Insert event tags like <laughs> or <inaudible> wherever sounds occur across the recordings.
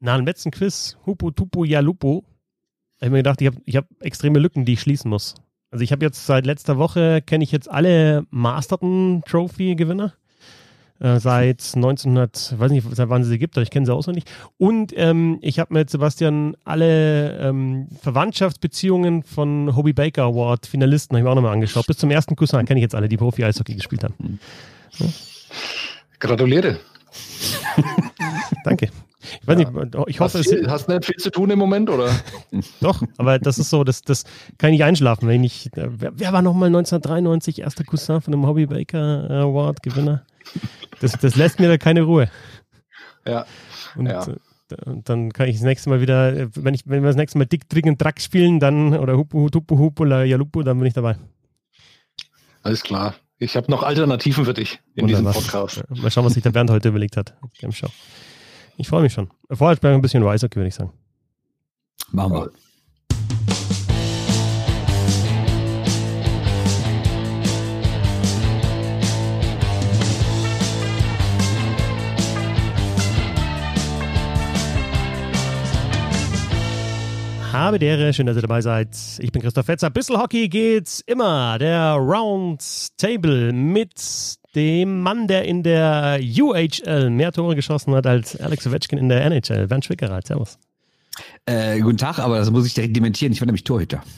Na, im letzten Quiz, Hupu Tupu Yalupu, habe ich mir gedacht, ich habe ich hab extreme Lücken, die ich schließen muss. Also ich habe jetzt seit letzter Woche, kenne ich jetzt alle Masterton Trophy Gewinner. Äh, seit 1900, weiß nicht, seit wann es sie gibt, aber ich kenne sie auswendig. Und ähm, ich habe mit Sebastian alle ähm, Verwandtschaftsbeziehungen von Hobie Baker Award Finalisten habe ich mir auch nochmal angeschaut. Bis zum ersten Kuss kenne ich jetzt alle, die Profi-Eishockey gespielt haben. Ja. Gratuliere. <laughs> Danke. Ich weiß ja. nicht, ich hoffe, hast, es hast nicht viel zu tun im Moment, oder? <laughs> Doch, aber das ist so, das, das kann ich nicht einschlafen, wenn ich. Wer, wer war nochmal 1993 erster Cousin von dem Hobby Baker Award Gewinner? Das, das lässt mir da keine Ruhe. Ja. Und, ja. und dann kann ich das nächste Mal wieder, wenn ich, wenn wir das nächste Mal Dick, Trick und Track spielen, dann, oder Hupu, Tupu, Hupu, La Yalupu, dann bin ich dabei. Alles klar. Ich habe noch Alternativen für dich in Wunderbar. diesem Podcast. Mal schauen, was sich der Bernd heute überlegt hat. Ich freue mich schon. Vorher bleiben ein bisschen weiser, würde ich sagen. Machen wir. Habe der schön, dass ihr dabei seid. Ich bin Christoph Fetzer. Bissl Hockey geht's immer. Der Round Table mit dem Mann, der in der UHL mehr Tore geschossen hat als Alex Ovechkin in der NHL. Bernd Schwickerer, servus. Äh, guten Tag, aber das muss ich direkt dementieren. Ich war nämlich Torhüter. <laughs>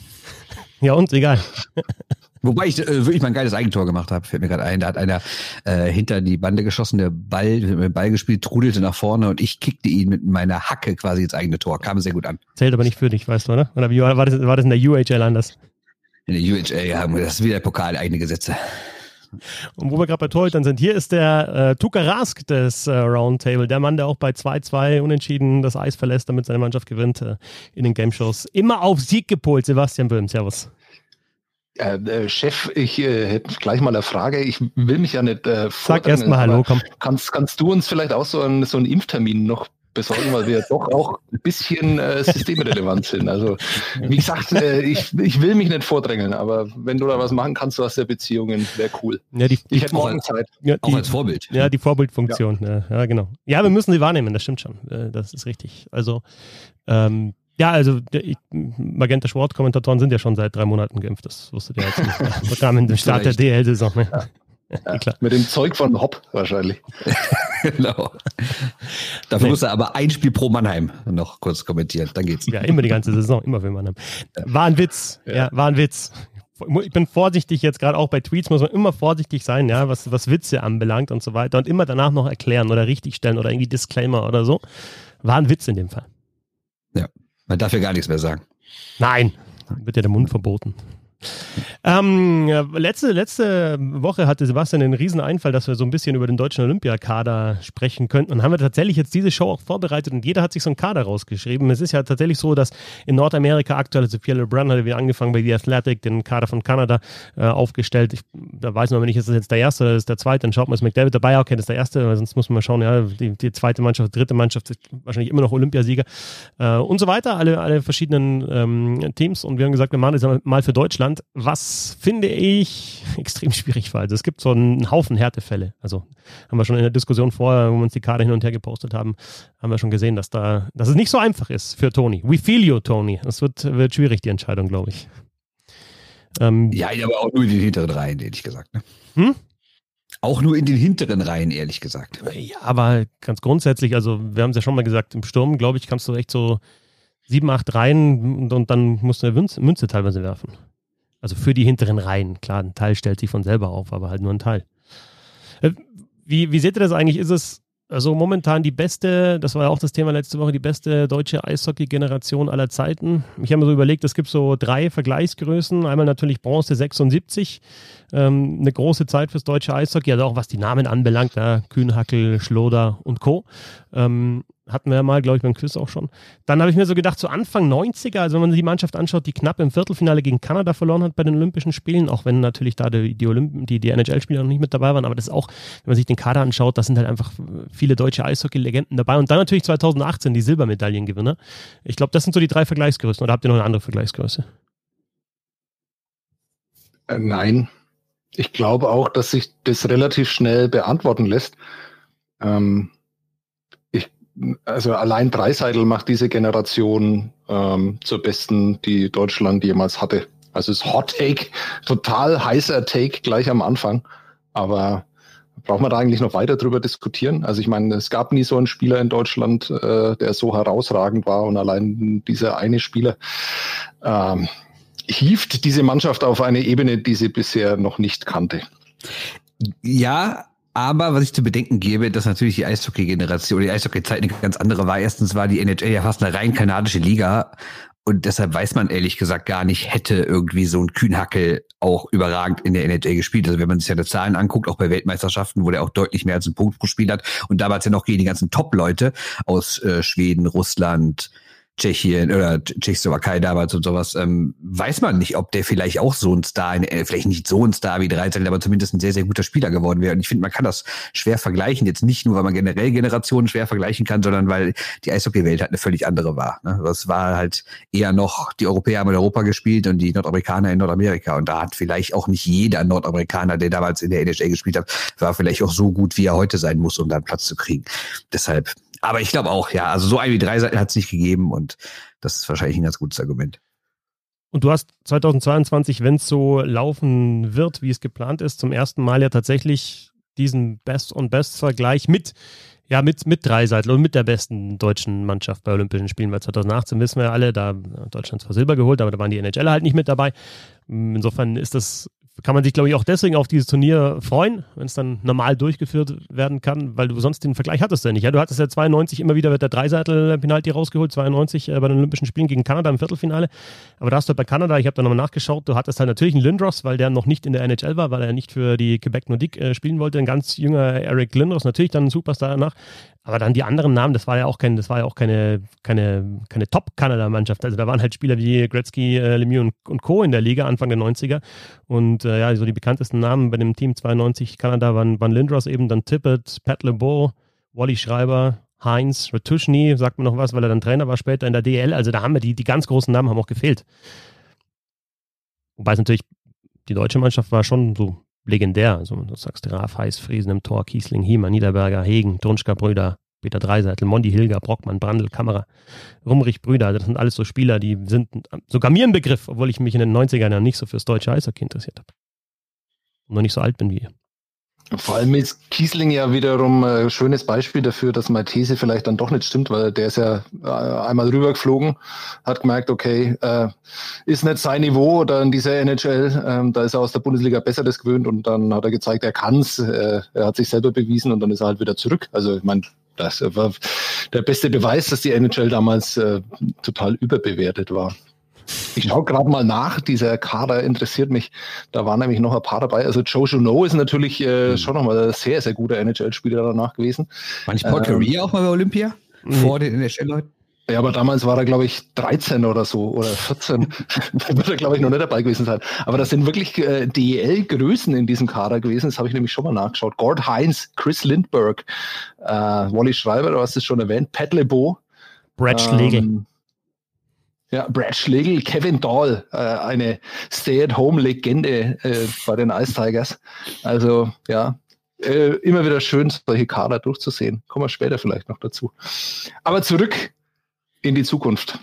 Ja und, egal. <laughs> Wobei ich äh, wirklich mal ein geiles Eigentor gemacht habe, fällt mir gerade ein. Da hat einer äh, hinter die Bande geschossen, der Ball, mit dem Ball gespielt, trudelte nach vorne und ich kickte ihn mit meiner Hacke quasi ins eigene Tor. Kam sehr gut an. Zählt aber nicht für dich, weißt du, oder? Oder war das, war das in der UHL anders? In der UHL, ja, das ist wieder Pokal, eigene Gesetze. Und wo wir gerade bei Torhütern sind, hier ist der äh, Tuka Rask des äh, Roundtable, der Mann, der auch bei 2-2 unentschieden das Eis verlässt, damit seine Mannschaft gewinnt äh, in den Game Shows. Immer auf Sieg gepolt, Sebastian Böhm, servus. Äh, Chef, ich äh, hätte gleich mal eine Frage. Ich will mich ja nicht äh, Sag erst mal Hallo, komm. Kannst, kannst du uns vielleicht auch so einen, so einen Impftermin noch besorgen, weil wir doch auch ein bisschen äh, systemrelevant sind. Also wie gesagt, äh, ich, ich will mich nicht vordrängeln, aber wenn du da was machen kannst aus der Beziehungen, wäre cool. Ja, die, ich hätte morgen Zeit. Ja, die, auch als Vorbild. Ja, die Vorbildfunktion. Ja. ja. genau. Ja, wir müssen sie wahrnehmen, das stimmt schon. Äh, das ist richtig. Also ähm, ja, also ich, Magenta Sport-Kommentatoren sind ja schon seit drei Monaten geimpft. Das wusstet ihr jetzt nicht. <laughs> Das kam in dem Start der DL-Saison. Ja. <laughs> Ja. Mit dem Zeug von Hopp wahrscheinlich. <laughs> genau. Dafür nee. muss er aber ein Spiel pro Mannheim noch kurz kommentieren. Dann geht's. Ja, immer die ganze Saison, immer für Mannheim. War ein Witz. Ja, ja war ein Witz. Ich bin vorsichtig jetzt gerade auch bei Tweets, muss man immer vorsichtig sein, ja, was, was Witze anbelangt und so weiter und immer danach noch erklären oder richtigstellen oder irgendwie Disclaimer oder so. War ein Witz in dem Fall. Ja, man darf ja gar nichts mehr sagen. Nein, wird ja der Mund verboten. Ähm, letzte, letzte Woche hatte Sebastian den Rieseneinfall, dass wir so ein bisschen über den deutschen Olympiakader sprechen könnten. Und haben wir tatsächlich jetzt diese Show auch vorbereitet und jeder hat sich so einen Kader rausgeschrieben. Es ist ja tatsächlich so, dass in Nordamerika aktuell, also Pierre LeBrun hat wieder angefangen bei The Athletic, den Kader von Kanada äh, aufgestellt. Ich, da weiß man nicht, ist das jetzt der erste oder ist der zweite, dann schaut man, ist McDavid dabei, okay, das ist der erste, sonst muss man mal schauen, ja, die, die zweite Mannschaft, dritte Mannschaft, wahrscheinlich immer noch Olympiasieger äh, und so weiter, alle, alle verschiedenen ähm, Teams. Und wir haben gesagt, wir machen das mal für Deutschland. Deutschland, was finde ich <laughs> extrem schwierig war. Also es gibt so einen Haufen Härtefälle. Also haben wir schon in der Diskussion vorher, wo wir uns die Karte hin und her gepostet haben, haben wir schon gesehen, dass da, dass es nicht so einfach ist für Tony. We feel you, Tony. Es wird, wird schwierig, die Entscheidung, glaube ich. Ähm, ja, aber auch nur in den hinteren Reihen, ehrlich gesagt. Ne? Hm? Auch nur in den hinteren Reihen, ehrlich gesagt. Ja, aber ganz grundsätzlich, also wir haben es ja schon mal gesagt, im Sturm, glaube ich, kannst du echt so sieben, acht Reihen und, und dann musst du eine Münze, Münze teilweise werfen. Also für die hinteren Reihen. Klar, ein Teil stellt sich von selber auf, aber halt nur ein Teil. Äh, wie, wie seht ihr das eigentlich? Ist es also momentan die beste, das war ja auch das Thema letzte Woche, die beste deutsche Eishockey-Generation aller Zeiten. Ich habe mir so überlegt, es gibt so drei Vergleichsgrößen. Einmal natürlich Bronze 76, ähm, eine große Zeit fürs deutsche Eishockey, also auch was die Namen anbelangt, ja, Kühnhackel, Schloder und Co. Ähm, hatten wir ja mal, glaube ich, beim Quiz auch schon. Dann habe ich mir so gedacht, zu so Anfang 90er, also wenn man die Mannschaft anschaut, die knapp im Viertelfinale gegen Kanada verloren hat bei den Olympischen Spielen, auch wenn natürlich da die, die, die, die NHL-Spieler noch nicht mit dabei waren, aber das ist auch, wenn man sich den Kader anschaut, das sind halt einfach viele deutsche Eishockey-Legenden dabei. Und dann natürlich 2018 die Silbermedaillengewinner. Ich glaube, das sind so die drei Vergleichsgrößen. Oder habt ihr noch eine andere Vergleichsgröße? Äh, nein. Ich glaube auch, dass sich das relativ schnell beantworten lässt. Ähm, also allein Dreiseitel macht diese Generation ähm, zur besten, die Deutschland jemals hatte. Also es ist Hot Take, total heißer Take gleich am Anfang. Aber braucht man da eigentlich noch weiter drüber diskutieren? Also ich meine, es gab nie so einen Spieler in Deutschland, äh, der so herausragend war und allein dieser eine Spieler ähm, hieft diese Mannschaft auf eine Ebene, die sie bisher noch nicht kannte. Ja, aber was ich zu bedenken gebe, dass natürlich die Eishockey-Generation, die Eishockey-Zeit eine ganz andere war. Erstens war die NHL ja fast eine rein kanadische Liga und deshalb weiß man ehrlich gesagt gar nicht, hätte irgendwie so ein Kühnhackel auch überragend in der NHL gespielt. Also wenn man sich ja die Zahlen anguckt, auch bei Weltmeisterschaften, wo der auch deutlich mehr als einen Punkt pro Spiel hat. Und damals ja noch gegen die ganzen Top-Leute aus äh, Schweden, Russland, Tschechien oder Tschechoslowakei damals und sowas, ähm, weiß man nicht, ob der vielleicht auch so ein Star, äh, vielleicht nicht so ein Star wie Dreizeitel, aber zumindest ein sehr, sehr guter Spieler geworden wäre. Und ich finde, man kann das schwer vergleichen. Jetzt nicht nur, weil man generell Generationen schwer vergleichen kann, sondern weil die Eishockeywelt halt eine völlig andere war. Ne? Das war halt eher noch, die Europäer haben in Europa gespielt und die Nordamerikaner in Nordamerika. Und da hat vielleicht auch nicht jeder Nordamerikaner, der damals in der NHL gespielt hat, war vielleicht auch so gut, wie er heute sein muss, um da einen Platz zu kriegen. Deshalb aber ich glaube auch, ja, also so ein wie drei Seiten hat es nicht gegeben und das ist wahrscheinlich ein ganz gutes Argument. Und du hast 2022, wenn es so laufen wird, wie es geplant ist, zum ersten Mal ja tatsächlich diesen Best-on-Best-Vergleich mit, ja, mit, mit Dreiseitel und mit der besten deutschen Mannschaft bei Olympischen Spielen. Weil 2018 wissen wir ja alle, da Deutschland zwar Silber geholt, aber da waren die NHL halt nicht mit dabei. Insofern ist das kann man sich, glaube ich, auch deswegen auf dieses Turnier freuen, wenn es dann normal durchgeführt werden kann, weil du sonst den Vergleich hattest ja nicht. Ja, du hattest ja 92 immer wieder mit der Dreiseitel-Penalty rausgeholt, 92 äh, bei den Olympischen Spielen gegen Kanada im Viertelfinale. Aber da hast du bei Kanada, ich habe da nochmal nachgeschaut, du hattest halt natürlich einen Lindros, weil der noch nicht in der NHL war, weil er nicht für die Quebec Nordique äh, spielen wollte. Ein ganz junger Eric Lindros, natürlich dann ein Superstar danach. Aber dann die anderen Namen, das war ja auch kein, das war ja auch keine, keine, keine Top-Kanada-Mannschaft. Also da waren halt Spieler wie Gretzky, äh, Lemieux und, und, Co. in der Liga Anfang der 90er. Und äh, ja, so die bekanntesten Namen bei dem Team 92 Kanada waren, waren Lindros eben, dann Tippett, Pat LeBeau, Wally Schreiber, Heinz, Ratushny, sagt mir noch was, weil er dann Trainer war später in der DL. Also da haben wir die, die ganz großen Namen haben auch gefehlt. Wobei es natürlich, die deutsche Mannschaft war schon so legendär. Also du sagst Graf, Heiß, Friesen im Tor, Kiesling, Hiemer, Niederberger, Hegen, Tunschka Brüder, Peter Dreiseitel, Mondi Hilger, Brockmann, Brandl, Kamera, Rumrich Brüder. Also das sind alles so Spieler, die sind sogar mir ein Begriff, obwohl ich mich in den 90ern ja nicht so fürs deutsche Eishockey interessiert habe. Und noch nicht so alt bin wie ihr. Vor allem ist Kiesling ja wiederum ein schönes Beispiel dafür, dass meine These vielleicht dann doch nicht stimmt, weil der ist ja äh, einmal rübergeflogen, hat gemerkt, okay, äh, ist nicht sein Niveau oder in dieser NHL, ähm, da ist er aus der Bundesliga besser das gewöhnt und dann hat er gezeigt, er kann's, äh, er hat sich selber bewiesen und dann ist er halt wieder zurück. Also ich meine, das war der beste Beweis, dass die NHL damals äh, total überbewertet war. Ich schaue gerade mal nach, dieser Kader interessiert mich. Da waren nämlich noch ein paar dabei. Also Joe Junot ist natürlich äh, mhm. schon nochmal ein sehr, sehr guter NHL-Spieler danach gewesen. War nicht Paul ähm, auch mal bei Olympia? Vor den NHL-Leuten? Ja, aber damals war er, glaube ich, 13 oder so oder 14. <laughs> da wird er, glaube ich, noch nicht dabei gewesen sein. Aber das sind wirklich äh, DEL-Größen in diesem Kader gewesen. Das habe ich nämlich schon mal nachgeschaut. Gord Heinz, Chris Lindbergh, äh, Wally Schreiber, du hast es schon erwähnt, Pat LeBeau. Brad Schlegel. Ähm, ja, Brad Schlegel, Kevin Dahl, äh, eine Stay-at-Home-Legende äh, bei den Ice Tigers. Also ja, äh, immer wieder schön, solche Kader durchzusehen. Kommen wir später vielleicht noch dazu. Aber zurück in die Zukunft.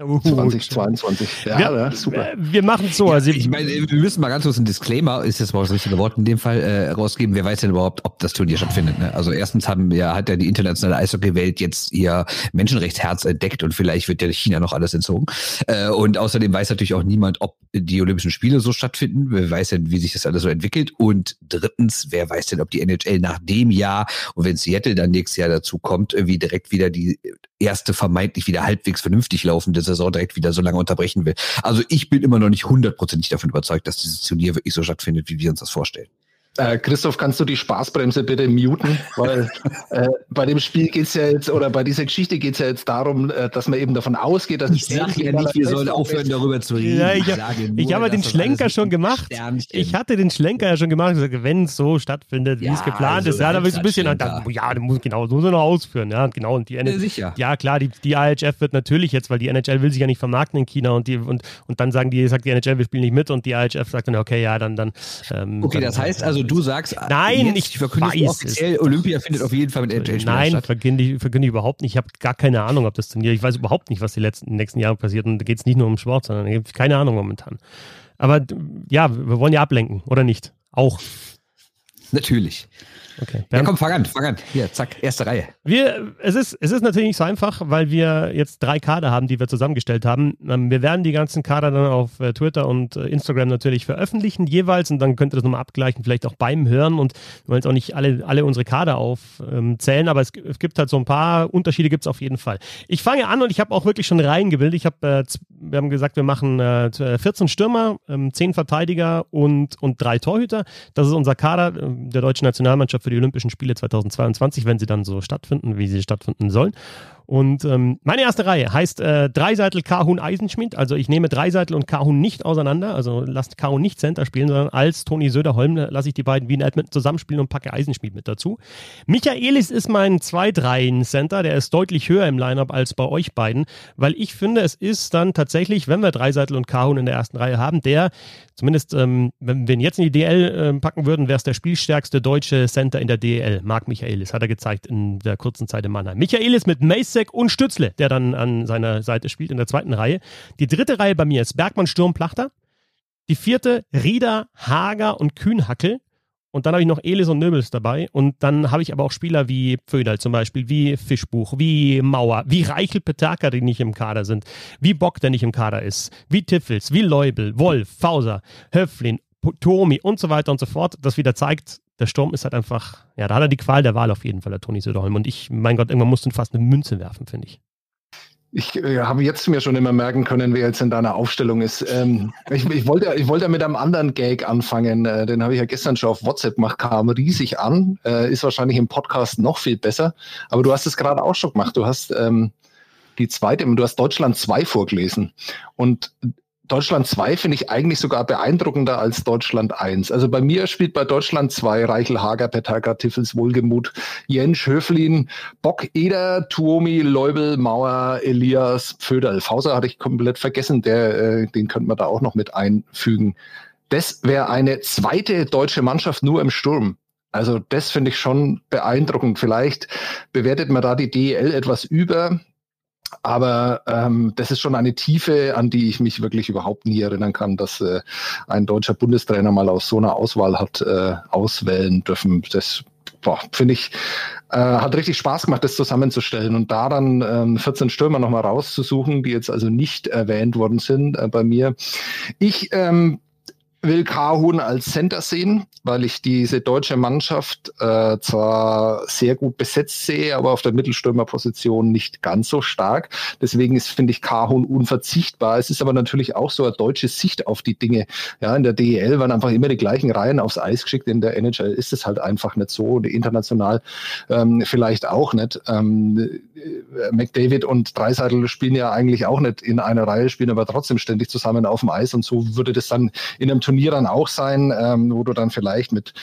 Uh, 2022. Ja, wir, ja, super. Wir machen es so. Also ich meine, wir müssen mal ganz kurz ein Disclaimer, ist jetzt mal das richtige Wort in dem Fall, äh, rausgeben. Wer weiß denn überhaupt, ob das Turnier stattfindet? Ne? Also erstens haben wir, hat ja die internationale Eishockey-Welt jetzt ihr Menschenrechtsherz entdeckt und vielleicht wird ja China noch alles entzogen. Äh, und außerdem weiß natürlich auch niemand, ob die Olympischen Spiele so stattfinden. Wer weiß denn, wie sich das alles so entwickelt? Und drittens, wer weiß denn, ob die NHL nach dem Jahr und wenn Seattle dann nächstes Jahr dazu kommt, wie direkt wieder die erste vermeintlich wieder halbwegs vernünftig laufende Saison direkt wieder so lange unterbrechen will. Also ich bin immer noch nicht hundertprozentig davon überzeugt, dass dieses Turnier wirklich so stattfindet, wie wir uns das vorstellen. Äh, Christoph, kannst du die Spaßbremse bitte muten? Weil <laughs> äh, bei dem Spiel geht's ja jetzt, oder bei dieser Geschichte geht's ja jetzt darum, äh, dass man eben davon ausgeht, dass ich sage ja nicht, wir sollen aufhören, darüber zu reden. Ja, ich, ich, ich habe den Schlenker schon gemacht. Ich hatte den Schlenker ja schon gemacht. Wenn es so stattfindet, ja, wie es geplant also ist, ja, da wird ein bisschen, dann, ja, dann muss genau so muss er noch ausführen, ja, genau. Und die sicher. ja klar, die, die IHF wird natürlich jetzt, weil die NHL will sich ja nicht vermarkten in China und die und, und dann sagen die, sagt die NHL, wir spielen nicht mit und die IHF sagt dann, okay, ja, dann, dann ähm, Okay, dann, das heißt also, du sagst, nein, ich weiß offiziell. Olympia findet auf jeden Fall mit NHL Nein, statt. verkünde ich, verkünde ich überhaupt nicht. Ich habe gar keine Ahnung, ob das Turnier, ich weiß überhaupt nicht, was die letzten, nächsten Jahre passiert. Und da geht es nicht nur um Sport, sondern habe keine Ahnung momentan. Aber ja, wir wollen ja ablenken, oder nicht? Auch. Natürlich. Okay. Ja, komm, fang an, fang an. Hier, zack, erste Reihe. Wir, es, ist, es ist natürlich nicht so einfach, weil wir jetzt drei Kader haben, die wir zusammengestellt haben. Ähm, wir werden die ganzen Kader dann auf äh, Twitter und äh, Instagram natürlich veröffentlichen, jeweils, und dann könnt ihr das nochmal abgleichen, vielleicht auch beim Hören. Und wir wollen jetzt auch nicht alle, alle unsere Kader aufzählen, ähm, aber es, es, gibt halt so ein paar Unterschiede, gibt es auf jeden Fall. Ich fange an und ich habe auch wirklich schon Reihen gebildet. Ich habe, äh, wir haben gesagt, wir machen äh, 14 Stürmer, ähm, 10 Verteidiger und, und drei Torhüter. Das ist unser Kader äh, der deutschen Nationalmannschaft für die Olympischen Spiele 2022, wenn sie dann so stattfinden, wie sie stattfinden sollen. Und ähm, meine erste Reihe heißt äh, Dreiseitel Kahun Eisenschmidt. Also ich nehme Dreiseitel und Kahun nicht auseinander. Also lasst Kahun nicht Center spielen, sondern als Toni Söderholm lasse ich die beiden wie in Edmonton zusammenspielen und packe Eisenschmidt mit dazu. Michaelis ist mein Zwei-Dreien-Center. Der ist deutlich höher im Lineup als bei euch beiden, weil ich finde, es ist dann tatsächlich, wenn wir Dreiseitel und Kahun in der ersten Reihe haben, der zumindest, ähm, wenn wir ihn jetzt in die DL äh, packen würden, wäre es der spielstärkste deutsche Center in der DL. Marc Michaelis, hat er gezeigt in der kurzen Zeit in Mannheim. Michaelis mit Mace Piszek und Stützle, der dann an seiner Seite spielt in der zweiten Reihe. Die dritte Reihe bei mir ist Bergmann, Sturm, Plachter. Die vierte Rieder, Hager und Kühnhackel. Und dann habe ich noch Elis und Nöbels dabei. Und dann habe ich aber auch Spieler wie Pföderl zum Beispiel, wie Fischbuch, wie Mauer, wie Reichel Petaka, die nicht im Kader sind, wie Bock, der nicht im Kader ist, wie Tiffels, wie Leubel, Wolf, Fauser, Höflin, Tomi und so weiter und so fort. Das wieder zeigt, der Sturm ist halt einfach, ja, da hat er die Qual der Wahl auf jeden Fall, der Toni Söderholm. Und ich, mein Gott, irgendwann musst du fast eine Münze werfen, finde ich. Ich äh, habe jetzt mir schon immer merken können, wer jetzt in deiner Aufstellung ist. Ähm, ich, ich, wollte, ich wollte mit einem anderen Gag anfangen. Äh, den habe ich ja gestern schon auf WhatsApp gemacht, kam riesig an. Äh, ist wahrscheinlich im Podcast noch viel besser. Aber du hast es gerade auch schon gemacht. Du hast ähm, die zweite, du hast Deutschland 2 vorgelesen. Und Deutschland 2 finde ich eigentlich sogar beeindruckender als Deutschland 1. Also bei mir spielt bei Deutschland 2 Reichel, Hager, Petaka, Tiffels, Wohlgemut, Jens, Höflin, Bock, Eder, Tuomi, Leubel, Mauer, Elias, Pföderl. Fauser hatte ich komplett vergessen, der, äh, den könnte man da auch noch mit einfügen. Das wäre eine zweite deutsche Mannschaft nur im Sturm. Also das finde ich schon beeindruckend. Vielleicht bewertet man da die DEL etwas über. Aber ähm, das ist schon eine Tiefe, an die ich mich wirklich überhaupt nie erinnern kann, dass äh, ein deutscher Bundestrainer mal aus so einer Auswahl hat äh, auswählen dürfen. Das finde ich, äh, hat richtig Spaß gemacht, das zusammenzustellen und da dann ähm, 14 Stürmer nochmal rauszusuchen, die jetzt also nicht erwähnt worden sind äh, bei mir. Ich ähm, will Kahun als Center sehen, weil ich diese deutsche Mannschaft äh, zwar sehr gut besetzt sehe, aber auf der Mittelstürmerposition nicht ganz so stark. Deswegen ist, finde ich, Kahun unverzichtbar. Es ist aber natürlich auch so eine deutsche Sicht auf die Dinge. Ja, in der DEL waren einfach immer die gleichen Reihen aufs Eis geschickt. In der NHL ist es halt einfach nicht so. Und international ähm, vielleicht auch nicht. Ähm, äh, McDavid und Dreiseitel spielen ja eigentlich auch nicht in einer Reihe, spielen aber trotzdem ständig zusammen auf dem Eis. Und so würde das dann in einem Turnier dann auch sein, ähm, wo du dann vielleicht mit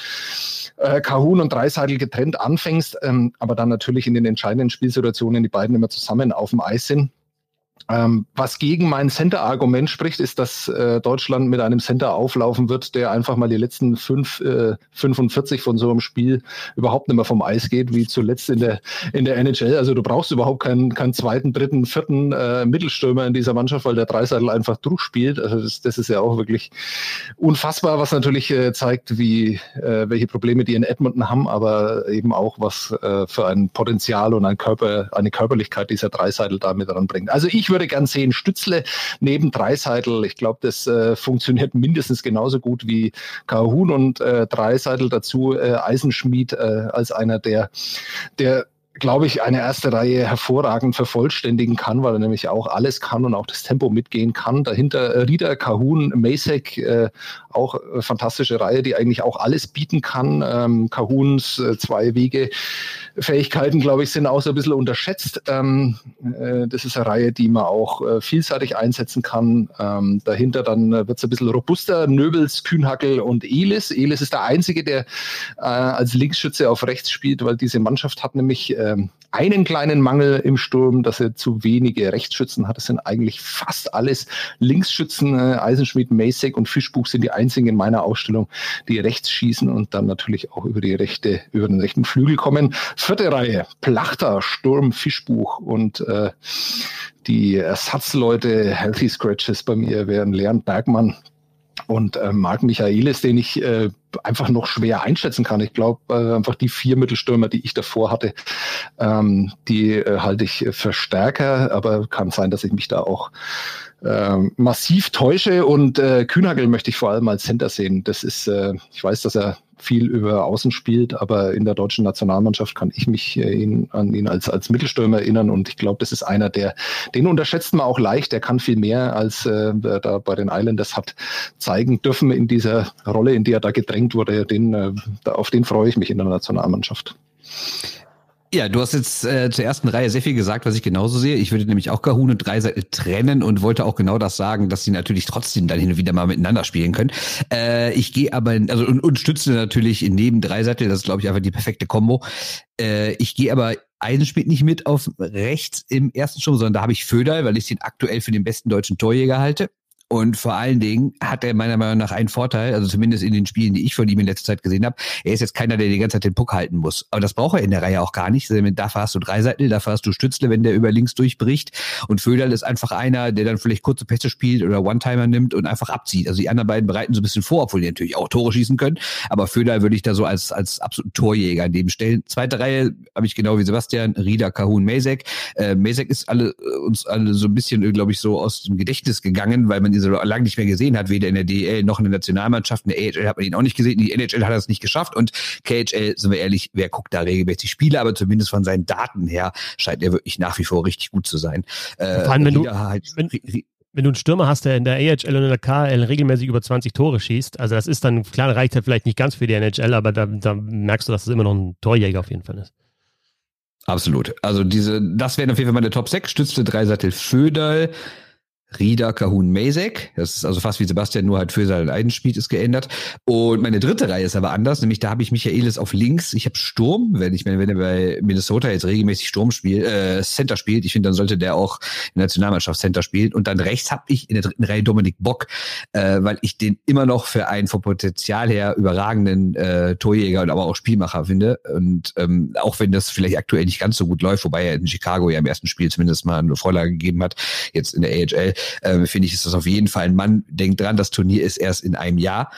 äh, Kahun und Dreiseitel getrennt anfängst, ähm, aber dann natürlich in den entscheidenden Spielsituationen die beiden immer zusammen auf dem Eis sind. Ähm, was gegen mein Center-Argument spricht, ist, dass äh, Deutschland mit einem Center auflaufen wird, der einfach mal die letzten fünf, äh, 45 von so einem Spiel überhaupt nicht mehr vom Eis geht, wie zuletzt in der, in der NHL. Also du brauchst überhaupt keinen, keinen zweiten, dritten, vierten äh, Mittelstürmer in dieser Mannschaft, weil der Dreiseitel einfach durchspielt. Also das, das ist ja auch wirklich unfassbar, was natürlich äh, zeigt, wie äh, welche Probleme die in Edmonton haben, aber eben auch, was äh, für ein Potenzial und ein Körper, eine Körperlichkeit dieser Dreiseitel da mit ranbringt. Also ich würde gern sehen Stützle neben Dreiseitel. Ich glaube, das äh, funktioniert mindestens genauso gut wie Kahun und äh, Dreiseitel dazu äh, Eisenschmied äh, als einer der, der glaube ich, eine erste Reihe hervorragend vervollständigen kann, weil er nämlich auch alles kann und auch das Tempo mitgehen kann. Dahinter äh, Rieder, Kahun, Masek, äh, auch äh, fantastische Reihe, die eigentlich auch alles bieten kann. Ähm, Kahuns äh, zwei Wege Fähigkeiten, glaube ich, sind auch so ein bisschen unterschätzt. Ähm, äh, das ist eine Reihe, die man auch äh, vielseitig einsetzen kann. Ähm, dahinter dann äh, wird es ein bisschen robuster. Nöbels, Kühnhackel und Elis. Elis ist der Einzige, der äh, als Linksschütze auf rechts spielt, weil diese Mannschaft hat nämlich ähm, einen kleinen Mangel im Sturm, dass er zu wenige Rechtsschützen hat. Das sind eigentlich fast alles Linksschützen. Äh, Eisenschmidt, Masek und Fischbuch sind die einzigen in meiner Ausstellung, die rechts schießen und dann natürlich auch über die rechte, über den rechten Flügel kommen. Vierte Reihe, Plachter, Sturm, Fischbuch und äh, die Ersatzleute, Healthy Scratches bei mir wären Leon Bergmann, und äh, Marc Michaelis, den ich äh, einfach noch schwer einschätzen kann. Ich glaube, äh, einfach die vier Mittelstürmer, die ich davor hatte, ähm, die äh, halte ich für stärker, aber kann sein, dass ich mich da auch äh, massiv täusche. Und äh, Kühnagel möchte ich vor allem als Center sehen. Das ist, äh, ich weiß, dass er viel über Außen spielt, aber in der deutschen Nationalmannschaft kann ich mich äh, ihn, an ihn als, als Mittelstürmer erinnern und ich glaube, das ist einer, der, den unterschätzt man auch leicht, der kann viel mehr, als äh, da bei den Islanders hat zeigen dürfen in dieser Rolle, in die er da gedrängt wurde. Den, äh, auf den freue ich mich in der Nationalmannschaft. Ja, du hast jetzt äh, zur ersten Reihe sehr viel gesagt, was ich genauso sehe. Ich würde nämlich auch Kahun und Dreiseitel trennen und wollte auch genau das sagen, dass sie natürlich trotzdem dann hin und wieder mal miteinander spielen können. Äh, ich gehe aber, also und, und stütze natürlich neben Dreiseitel, das ist glaube ich einfach die perfekte Kombo. Äh, ich gehe aber Eisenschmidt nicht mit auf rechts im ersten Sturm, sondern da habe ich Föder, weil ich den aktuell für den besten deutschen Torjäger halte. Und vor allen Dingen hat er meiner Meinung nach einen Vorteil, also zumindest in den Spielen, die ich von ihm in letzter Zeit gesehen habe. Er ist jetzt keiner, der die ganze Zeit den Puck halten muss. Aber das braucht er in der Reihe auch gar nicht. Dafür hast du Dreiseitel, dafür hast du Stützle, wenn der über links durchbricht. Und Föderl ist einfach einer, der dann vielleicht kurze Pässe spielt oder One-Timer nimmt und einfach abzieht. Also die anderen beiden bereiten so ein bisschen vor, obwohl die natürlich auch Tore schießen können. Aber Föderl würde ich da so als, als absoluten Torjäger neben stellen. Zweite Reihe habe ich genau wie Sebastian, Rieder, Kahun, Mesek. Äh, Mesek ist alle, uns alle so ein bisschen, glaube ich, so aus dem Gedächtnis gegangen, weil man ihn so lange nicht mehr gesehen hat, weder in der DL noch in der Nationalmannschaft. In der AHL hat man ihn auch nicht gesehen. Die NHL hat er es nicht geschafft. Und KHL, sind wir ehrlich, wer guckt da regelmäßig Spiele? Aber zumindest von seinen Daten her scheint er wirklich nach wie vor richtig gut zu sein. Äh, Vor allem, wenn du, halt, wenn, wenn du einen Stürmer hast, der in der AHL und in der KL regelmäßig über 20 Tore schießt, also das ist dann, klar, reicht halt vielleicht nicht ganz für die NHL, aber da, da merkst du, dass es immer noch ein Torjäger auf jeden Fall ist. Absolut. Also diese, das wären auf jeden Fall meine Top 6. Stützte Dreiseitel Föderl, Rida Kahun Mazek. Das ist also fast wie Sebastian, nur halt für sein Eidenspiel ist geändert. Und meine dritte Reihe ist aber anders, nämlich da habe ich Michaelis auf links. Ich habe Sturm, wenn ich meine, wenn er bei Minnesota jetzt regelmäßig Sturm spielt, äh, Center spielt, ich finde, dann sollte der auch in der Nationalmannschaft Center spielen. Und dann rechts habe ich in der dritten Reihe Dominik Bock, äh, weil ich den immer noch für einen vom Potenzial her überragenden äh, Torjäger und aber auch Spielmacher finde. Und ähm, auch wenn das vielleicht aktuell nicht ganz so gut läuft, wobei er in Chicago ja im ersten Spiel zumindest mal eine Vorlage gegeben hat, jetzt in der AHL, äh, finde ich, ist das auf jeden Fall ein Mann. Denkt dran, das Turnier ist erst in einem Jahr.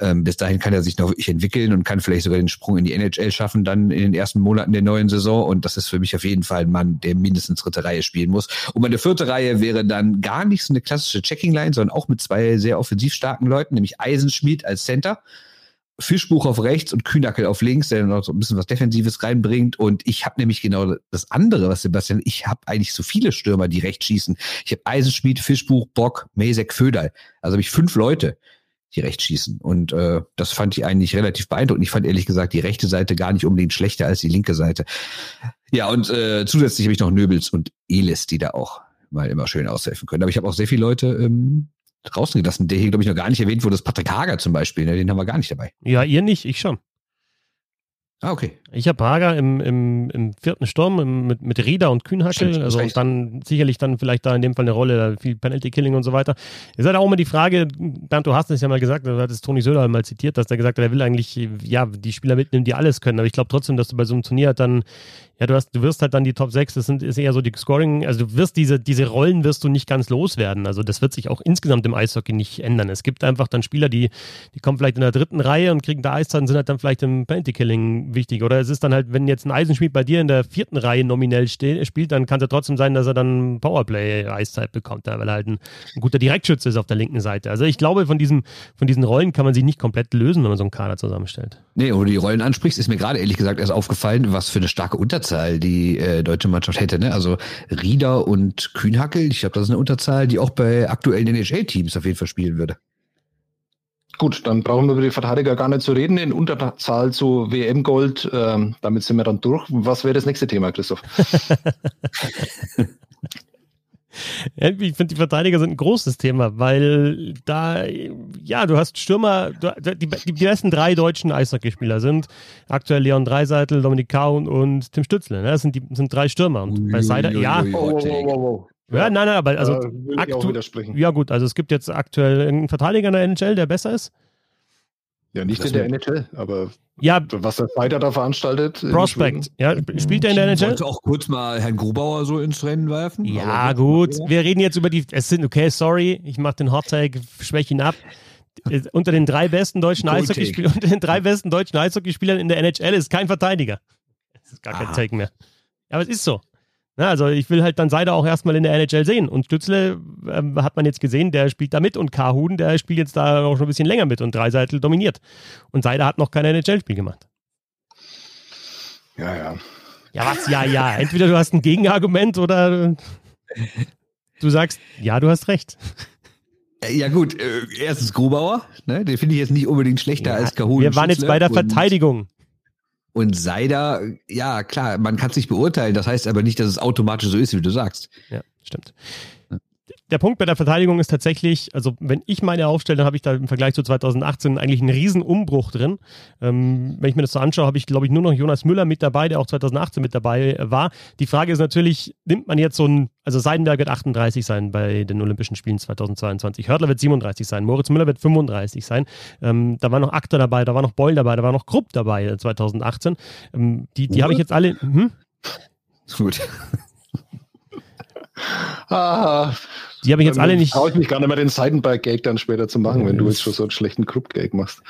Ähm, bis dahin kann er sich noch wirklich entwickeln und kann vielleicht sogar den Sprung in die NHL schaffen, dann in den ersten Monaten der neuen Saison. Und das ist für mich auf jeden Fall ein Mann, der mindestens dritte Reihe spielen muss. Und meine vierte Reihe wäre dann gar nicht so eine klassische Checking-Line, sondern auch mit zwei sehr offensiv starken Leuten, nämlich Eisenschmied als Center Fischbuch auf rechts und Kühnackel auf links, der noch so ein bisschen was Defensives reinbringt. Und ich habe nämlich genau das andere, was Sebastian, ich habe eigentlich so viele Stürmer, die rechts schießen. Ich habe Eisenschmied, Fischbuch, Bock, Mesek, Föderl. Also habe ich fünf Leute, die rechts schießen. Und äh, das fand ich eigentlich relativ beeindruckend. Ich fand ehrlich gesagt die rechte Seite gar nicht unbedingt schlechter als die linke Seite. Ja, und äh, zusätzlich habe ich noch Nöbels und Elis, die da auch mal immer schön aushelfen können. Aber ich habe auch sehr viele Leute ähm, draußen gelassen, der hier, glaube ich, noch gar nicht erwähnt wurde, ist Patrick Hager zum Beispiel. Ne? Den haben wir gar nicht dabei. Ja, ihr nicht, ich schon. Ah, okay. Ich habe Hager im, im, im vierten Sturm im, mit, mit Rieder und Kühnhackel. Also und dann sicherlich dann vielleicht da in dem Fall eine Rolle, viel Penalty Killing und so weiter. Ist halt auch immer die Frage, Bernd, du hast es ja mal gesagt, du hattest Toni Söder mal zitiert, dass der gesagt hat, er will eigentlich ja die Spieler mitnehmen, die alles können. Aber ich glaube trotzdem, dass du bei so einem Turnier dann ja, du hast, du wirst halt dann die Top 6, das sind, ist eher so die Scoring, also du wirst diese, diese Rollen wirst du nicht ganz loswerden. Also das wird sich auch insgesamt im Eishockey nicht ändern. Es gibt einfach dann Spieler, die, die kommen vielleicht in der dritten Reihe und kriegen da Eiszeit und sind halt dann vielleicht im Penalty-Killing wichtig. Oder es ist dann halt, wenn jetzt ein Eisenschmied bei dir in der vierten Reihe nominell ste spielt, dann kann es ja trotzdem sein, dass er dann Powerplay-Eiszeit bekommt, weil er halt ein, ein, guter Direktschütze ist auf der linken Seite. Also ich glaube, von, diesem, von diesen Rollen kann man sich nicht komplett lösen, wenn man so einen Kader zusammenstellt. Nee, wo du die Rollen ansprichst, ist mir gerade ehrlich gesagt erst aufgefallen, was für eine starke Unterzahl die äh, deutsche Mannschaft hätte. Ne? Also Rieder und Kühnhackel, ich glaube, das ist eine Unterzahl, die auch bei aktuellen NHL-Teams auf jeden Fall spielen würde. Gut, dann brauchen wir über die Verteidiger gar nicht zu reden. In Unterzahl zu WM-Gold, ähm, damit sind wir dann durch. Was wäre das nächste Thema, Christoph? <laughs> ich finde, die Verteidiger sind ein großes Thema, weil da, ja, du hast Stürmer, du, die, die besten drei deutschen Eishockeyspieler sind aktuell Leon Dreiseitel, Dominik Kaun und Tim Stützle. Ne? Das sind, die, sind drei Stürmer. Und bei Seider, ja. Oh, wow, wow, wow. Ja, nein, nein, aber also. Äh, ja, gut, also es gibt jetzt aktuell einen Verteidiger in der NHL, der besser ist. Ja, nicht in der NHL, aber ja, was der Fighter da veranstaltet. Prospect, ja, spielt er in der NHL? Ich wollte auch kurz mal Herrn Grubauer so ins Rennen werfen. Ja, gut, wir reden jetzt über die, es sind, okay, sorry, ich mache den Hot Tag, schwäche ihn ab. Äh, unter den drei besten deutschen Eishockeyspielern, unter den drei besten deutschen Eishockeyspielern in der NHL ist kein Verteidiger. Das ist gar kein Take mehr. Ja, aber es ist so. Ja, also ich will halt dann Seider auch erstmal in der NHL sehen. Und Stützle ähm, hat man jetzt gesehen, der spielt da mit und Kahun, der spielt jetzt da auch schon ein bisschen länger mit und Dreiseitel dominiert. Und Seider hat noch kein NHL-Spiel gemacht. Ja, ja. Ja, was? Ja, ja. Entweder du hast ein Gegenargument oder du sagst, ja, du hast recht. Ja gut, äh, erstens Grubauer, ne? den finde ich jetzt nicht unbedingt schlechter ja, als Kahun. Wir waren jetzt bei der Verteidigung. Und Seider, ja klar, man kann es nicht beurteilen. Das heißt aber nicht, dass es automatisch so ist, wie du sagst. Ja, stimmt der Punkt bei der Verteidigung ist tatsächlich, also wenn ich meine aufstelle, dann habe ich da im Vergleich zu 2018 eigentlich einen riesen Umbruch drin. Ähm, wenn ich mir das so anschaue, habe ich, glaube ich, nur noch Jonas Müller mit dabei, der auch 2018 mit dabei war. Die Frage ist natürlich, nimmt man jetzt so ein, also Seidenberg wird 38 sein bei den Olympischen Spielen 2022, Hörtler wird 37 sein, Moritz Müller wird 35 sein. Ähm, da war noch Akter dabei, da war noch Beul dabei, da war noch Krupp dabei 2018. Ähm, die die habe ich jetzt alle. Hm? Gut. Ah, die habe ich jetzt alle nicht. Traue ich mich gar nicht mehr, den Seidenberg-Gag dann später zu machen, wenn du jetzt schon so einen schlechten Group-Gag machst.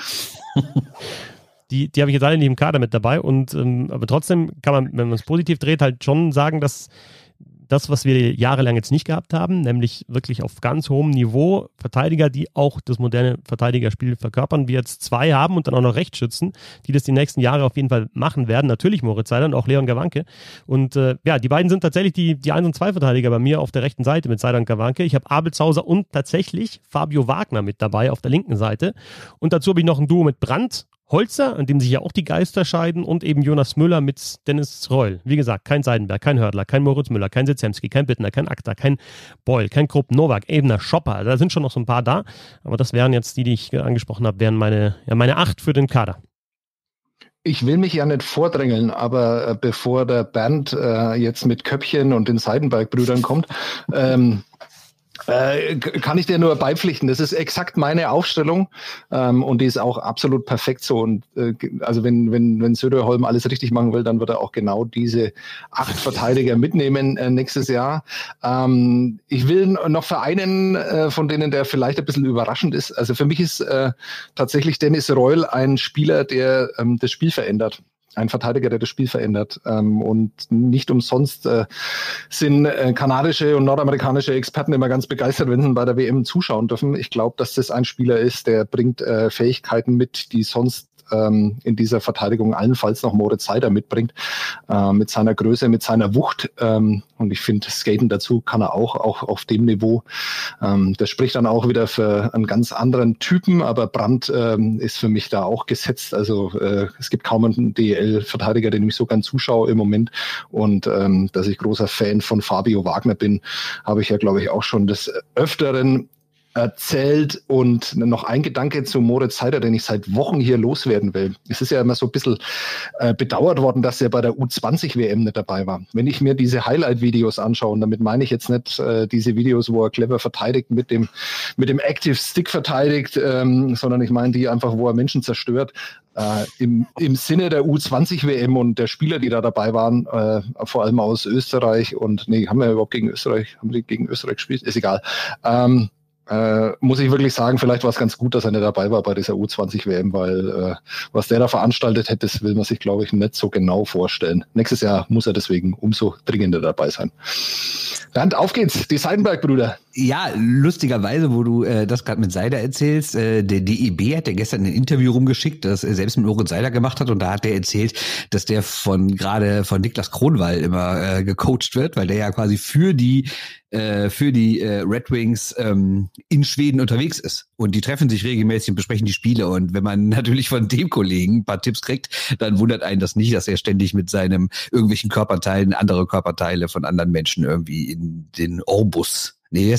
<laughs> die, die habe ich jetzt alle nicht im Kader mit dabei. Und ähm, aber trotzdem kann man, wenn man es positiv dreht, halt schon sagen, dass das, was wir jahrelang jetzt nicht gehabt haben, nämlich wirklich auf ganz hohem Niveau Verteidiger, die auch das moderne Verteidigerspiel verkörpern, wir jetzt zwei haben und dann auch noch Rechtsschützen, die das die nächsten Jahre auf jeden Fall machen werden. Natürlich Moritz Seiler und auch Leon Gawanke. Und äh, ja, die beiden sind tatsächlich die, die 1 und 2 Verteidiger bei mir auf der rechten Seite mit Seiler und Gawanke. Ich habe Abel Zauser und tatsächlich Fabio Wagner mit dabei auf der linken Seite. Und dazu habe ich noch ein Duo mit Brandt Holzer, an dem sich ja auch die Geister scheiden, und eben Jonas Müller mit Dennis Reul. Wie gesagt, kein Seidenberg, kein Hördler, kein Moritz Müller, kein Sitzemski, kein Bittner, kein Akta, kein Beul, kein Krupp, Novak, Ebner, Schopper. Da sind schon noch so ein paar da. Aber das wären jetzt die, die ich angesprochen habe, wären meine, ja, meine acht für den Kader. Ich will mich ja nicht vordrängeln, aber äh, bevor der Bernd äh, jetzt mit Köpfchen und den Seidenberg-Brüdern kommt, ähm, äh, kann ich dir nur beipflichten. Das ist exakt meine Aufstellung ähm, und die ist auch absolut perfekt so. Und äh, also wenn, wenn, wenn Söderholm alles richtig machen will, dann wird er auch genau diese acht Verteidiger mitnehmen äh, nächstes Jahr. Ähm, ich will noch für einen äh, von denen, der vielleicht ein bisschen überraschend ist. Also für mich ist äh, tatsächlich Dennis Reul ein Spieler, der ähm, das Spiel verändert ein Verteidiger, der das Spiel verändert. Ähm, und nicht umsonst äh, sind äh, kanadische und nordamerikanische Experten immer ganz begeistert, wenn sie bei der WM zuschauen dürfen. Ich glaube, dass das ein Spieler ist, der bringt äh, Fähigkeiten mit, die sonst ähm, in dieser Verteidigung allenfalls noch Moritz Seider mitbringt, äh, mit seiner Größe, mit seiner Wucht. Ähm, und ich finde, Skaten dazu kann er auch, auch auf dem Niveau. Ähm, das spricht dann auch wieder für einen ganz anderen Typen, aber Brandt ähm, ist für mich da auch gesetzt. Also äh, es gibt kaum einen DL-Verteidiger, den ich so gern zuschaue im Moment. Und ähm, dass ich großer Fan von Fabio Wagner bin, habe ich ja, glaube ich, auch schon des Öfteren erzählt und noch ein Gedanke zu Moritz Seider, den ich seit Wochen hier loswerden will. Es ist ja immer so ein bisschen äh, bedauert worden, dass er bei der U20 WM nicht dabei war. Wenn ich mir diese Highlight-Videos anschaue, und damit meine ich jetzt nicht äh, diese Videos, wo er clever verteidigt mit dem, mit dem Active Stick verteidigt, ähm, sondern ich meine die einfach, wo er Menschen zerstört. Äh, im, Im Sinne der U20 WM und der Spieler, die da dabei waren, äh, vor allem aus Österreich und nee, haben wir überhaupt gegen Österreich, haben die gegen Österreich gespielt? Ist egal. Ähm, äh, muss ich wirklich sagen, vielleicht war es ganz gut, dass er nicht dabei war bei dieser U20-WM, weil äh, was der da veranstaltet hätte, das will man sich, glaube ich, nicht so genau vorstellen. Nächstes Jahr muss er deswegen umso dringender dabei sein. Bernd, auf geht's, die Seidenberg-Brüder. Ja, lustigerweise, wo du äh, das gerade mit Seider erzählst, äh, der DEB hat ja gestern ein Interview rumgeschickt, das er selbst mit Moritz Seider gemacht hat und da hat er erzählt, dass der von gerade von Niklas Kronwall immer äh, gecoacht wird, weil der ja quasi für die äh, für die äh, Red Wings ähm, in Schweden unterwegs ist. Und die treffen sich regelmäßig und besprechen die Spiele. Und wenn man <laughs> natürlich von dem Kollegen ein paar Tipps kriegt, dann wundert einen das nicht, dass er ständig mit seinem irgendwelchen Körperteilen andere Körperteile von anderen Menschen irgendwie in den Orbus Nee,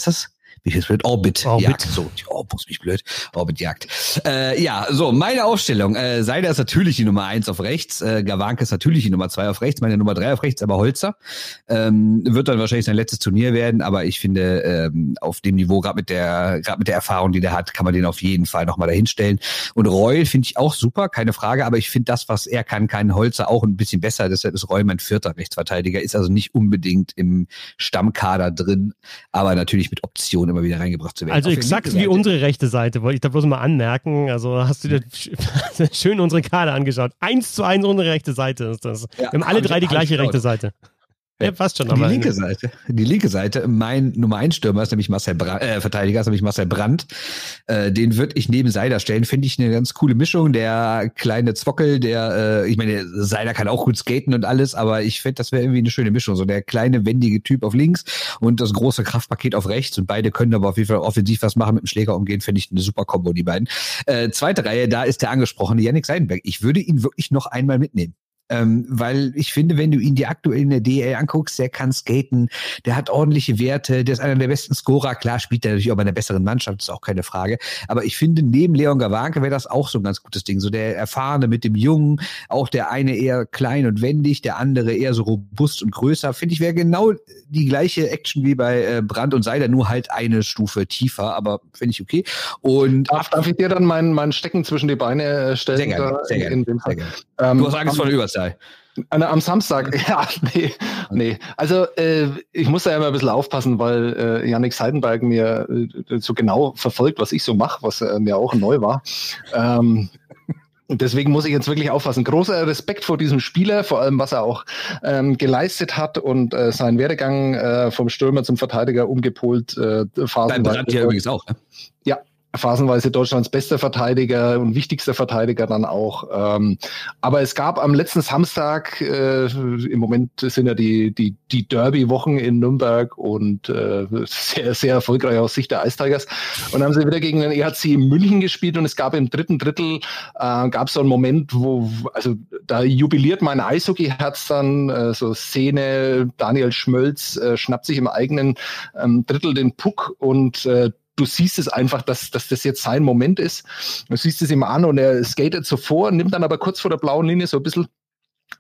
wie ist blöd? Orbit. Orbit. Jagd. So, oh, muss mich blöd. Orbit Jagd. Äh, ja, so, meine Aufstellung. Äh, Seider ist natürlich die Nummer eins auf rechts. Äh, Gawanke ist natürlich die Nummer zwei auf rechts. Meine Nummer drei auf rechts, aber Holzer. Ähm, wird dann wahrscheinlich sein letztes Turnier werden, aber ich finde, ähm, auf dem Niveau, gerade mit der, gerade mit der Erfahrung, die der hat, kann man den auf jeden Fall nochmal dahinstellen. Und Reul finde ich auch super, keine Frage, aber ich finde das, was er kann, kann Holzer auch ein bisschen besser. Deshalb ist Reul mein vierter Rechtsverteidiger, ist also nicht unbedingt im Stammkader drin, aber natürlich mit Option immer wieder reingebracht zu werden. Also Auf exakt wie unsere rechte Seite, wollte ich da bloß mal anmerken. Also hast du dir sch- <laughs> schön unsere Karte angeschaut. Eins zu eins unsere rechte Seite ist das. Ja, Wir haben alle hab ich- drei die ich gleiche auch. rechte Seite. Ja, passt schon. Die linke Seite, die linke Seite, mein Nummer 1 Stürmer ist nämlich Marcel Brandt, äh, Verteidiger ist nämlich Marcel Brandt. Äh, den würde ich neben Seider stellen, finde ich eine ganz coole Mischung. Der kleine Zwockel, der, äh, ich meine, Seider kann auch gut skaten und alles, aber ich finde, das wäre irgendwie eine schöne Mischung. So der kleine, wendige Typ auf links und das große Kraftpaket auf rechts und beide können aber auf jeden Fall offensiv was machen, mit dem Schläger umgehen, finde ich eine super Kombo, die beiden. Äh, zweite Reihe, da ist der angesprochene Yannick Seidenberg. Ich würde ihn wirklich noch einmal mitnehmen. Ähm, weil ich finde, wenn du ihn dir aktuell in der DL anguckst, der kann skaten, der hat ordentliche Werte, der ist einer der besten Scorer. Klar spielt er natürlich auch bei einer besseren Mannschaft, ist auch keine Frage. Aber ich finde, neben Leon Gawanke wäre das auch so ein ganz gutes Ding. So der Erfahrene mit dem Jungen, auch der eine eher klein und wendig, der andere eher so robust und größer. Finde ich, wäre genau die gleiche Action wie bei äh, Brandt und Seider, nur halt eine Stufe tiefer, aber finde ich okay. Und Darf, darf ich dir dann meinen mein Stecken zwischen die Beine äh, stellen? sehr gerne, sehr gerne. In dem Fall? Sehr gerne. Ähm, Du hast Angst vor der Überzahl. An- am Samstag, <laughs> ja, nee, nee. Also äh, ich muss da immer ein bisschen aufpassen, weil äh, Yannick Seidenberg mir äh, so genau verfolgt, was ich so mache, was äh, mir auch neu war. Ähm, und deswegen muss ich jetzt wirklich aufpassen. Großer Respekt vor diesem Spieler, vor allem was er auch ähm, geleistet hat und äh, seinen Werdegang äh, vom Stürmer zum Verteidiger umgepolt. Äh, Beim phasenweise. Brandt ja übrigens auch. Ne? Phasenweise Deutschlands bester Verteidiger und wichtigster Verteidiger dann auch. Ähm, aber es gab am letzten Samstag, äh, im Moment sind ja die, die, die Derby-Wochen in Nürnberg und äh, sehr, sehr erfolgreich aus Sicht der Eistigers. Und haben sie wieder gegen den EHC in München gespielt und es gab im dritten Drittel, äh, gab es so einen Moment, wo, also da jubiliert mein Eishockey-Herz dann, äh, so Szene, Daniel Schmölz äh, schnappt sich im eigenen ähm, Drittel den Puck und äh, du siehst es einfach, dass, dass das jetzt sein Moment ist. Du siehst es ihm an und er skatet so vor, nimmt dann aber kurz vor der blauen Linie so ein bisschen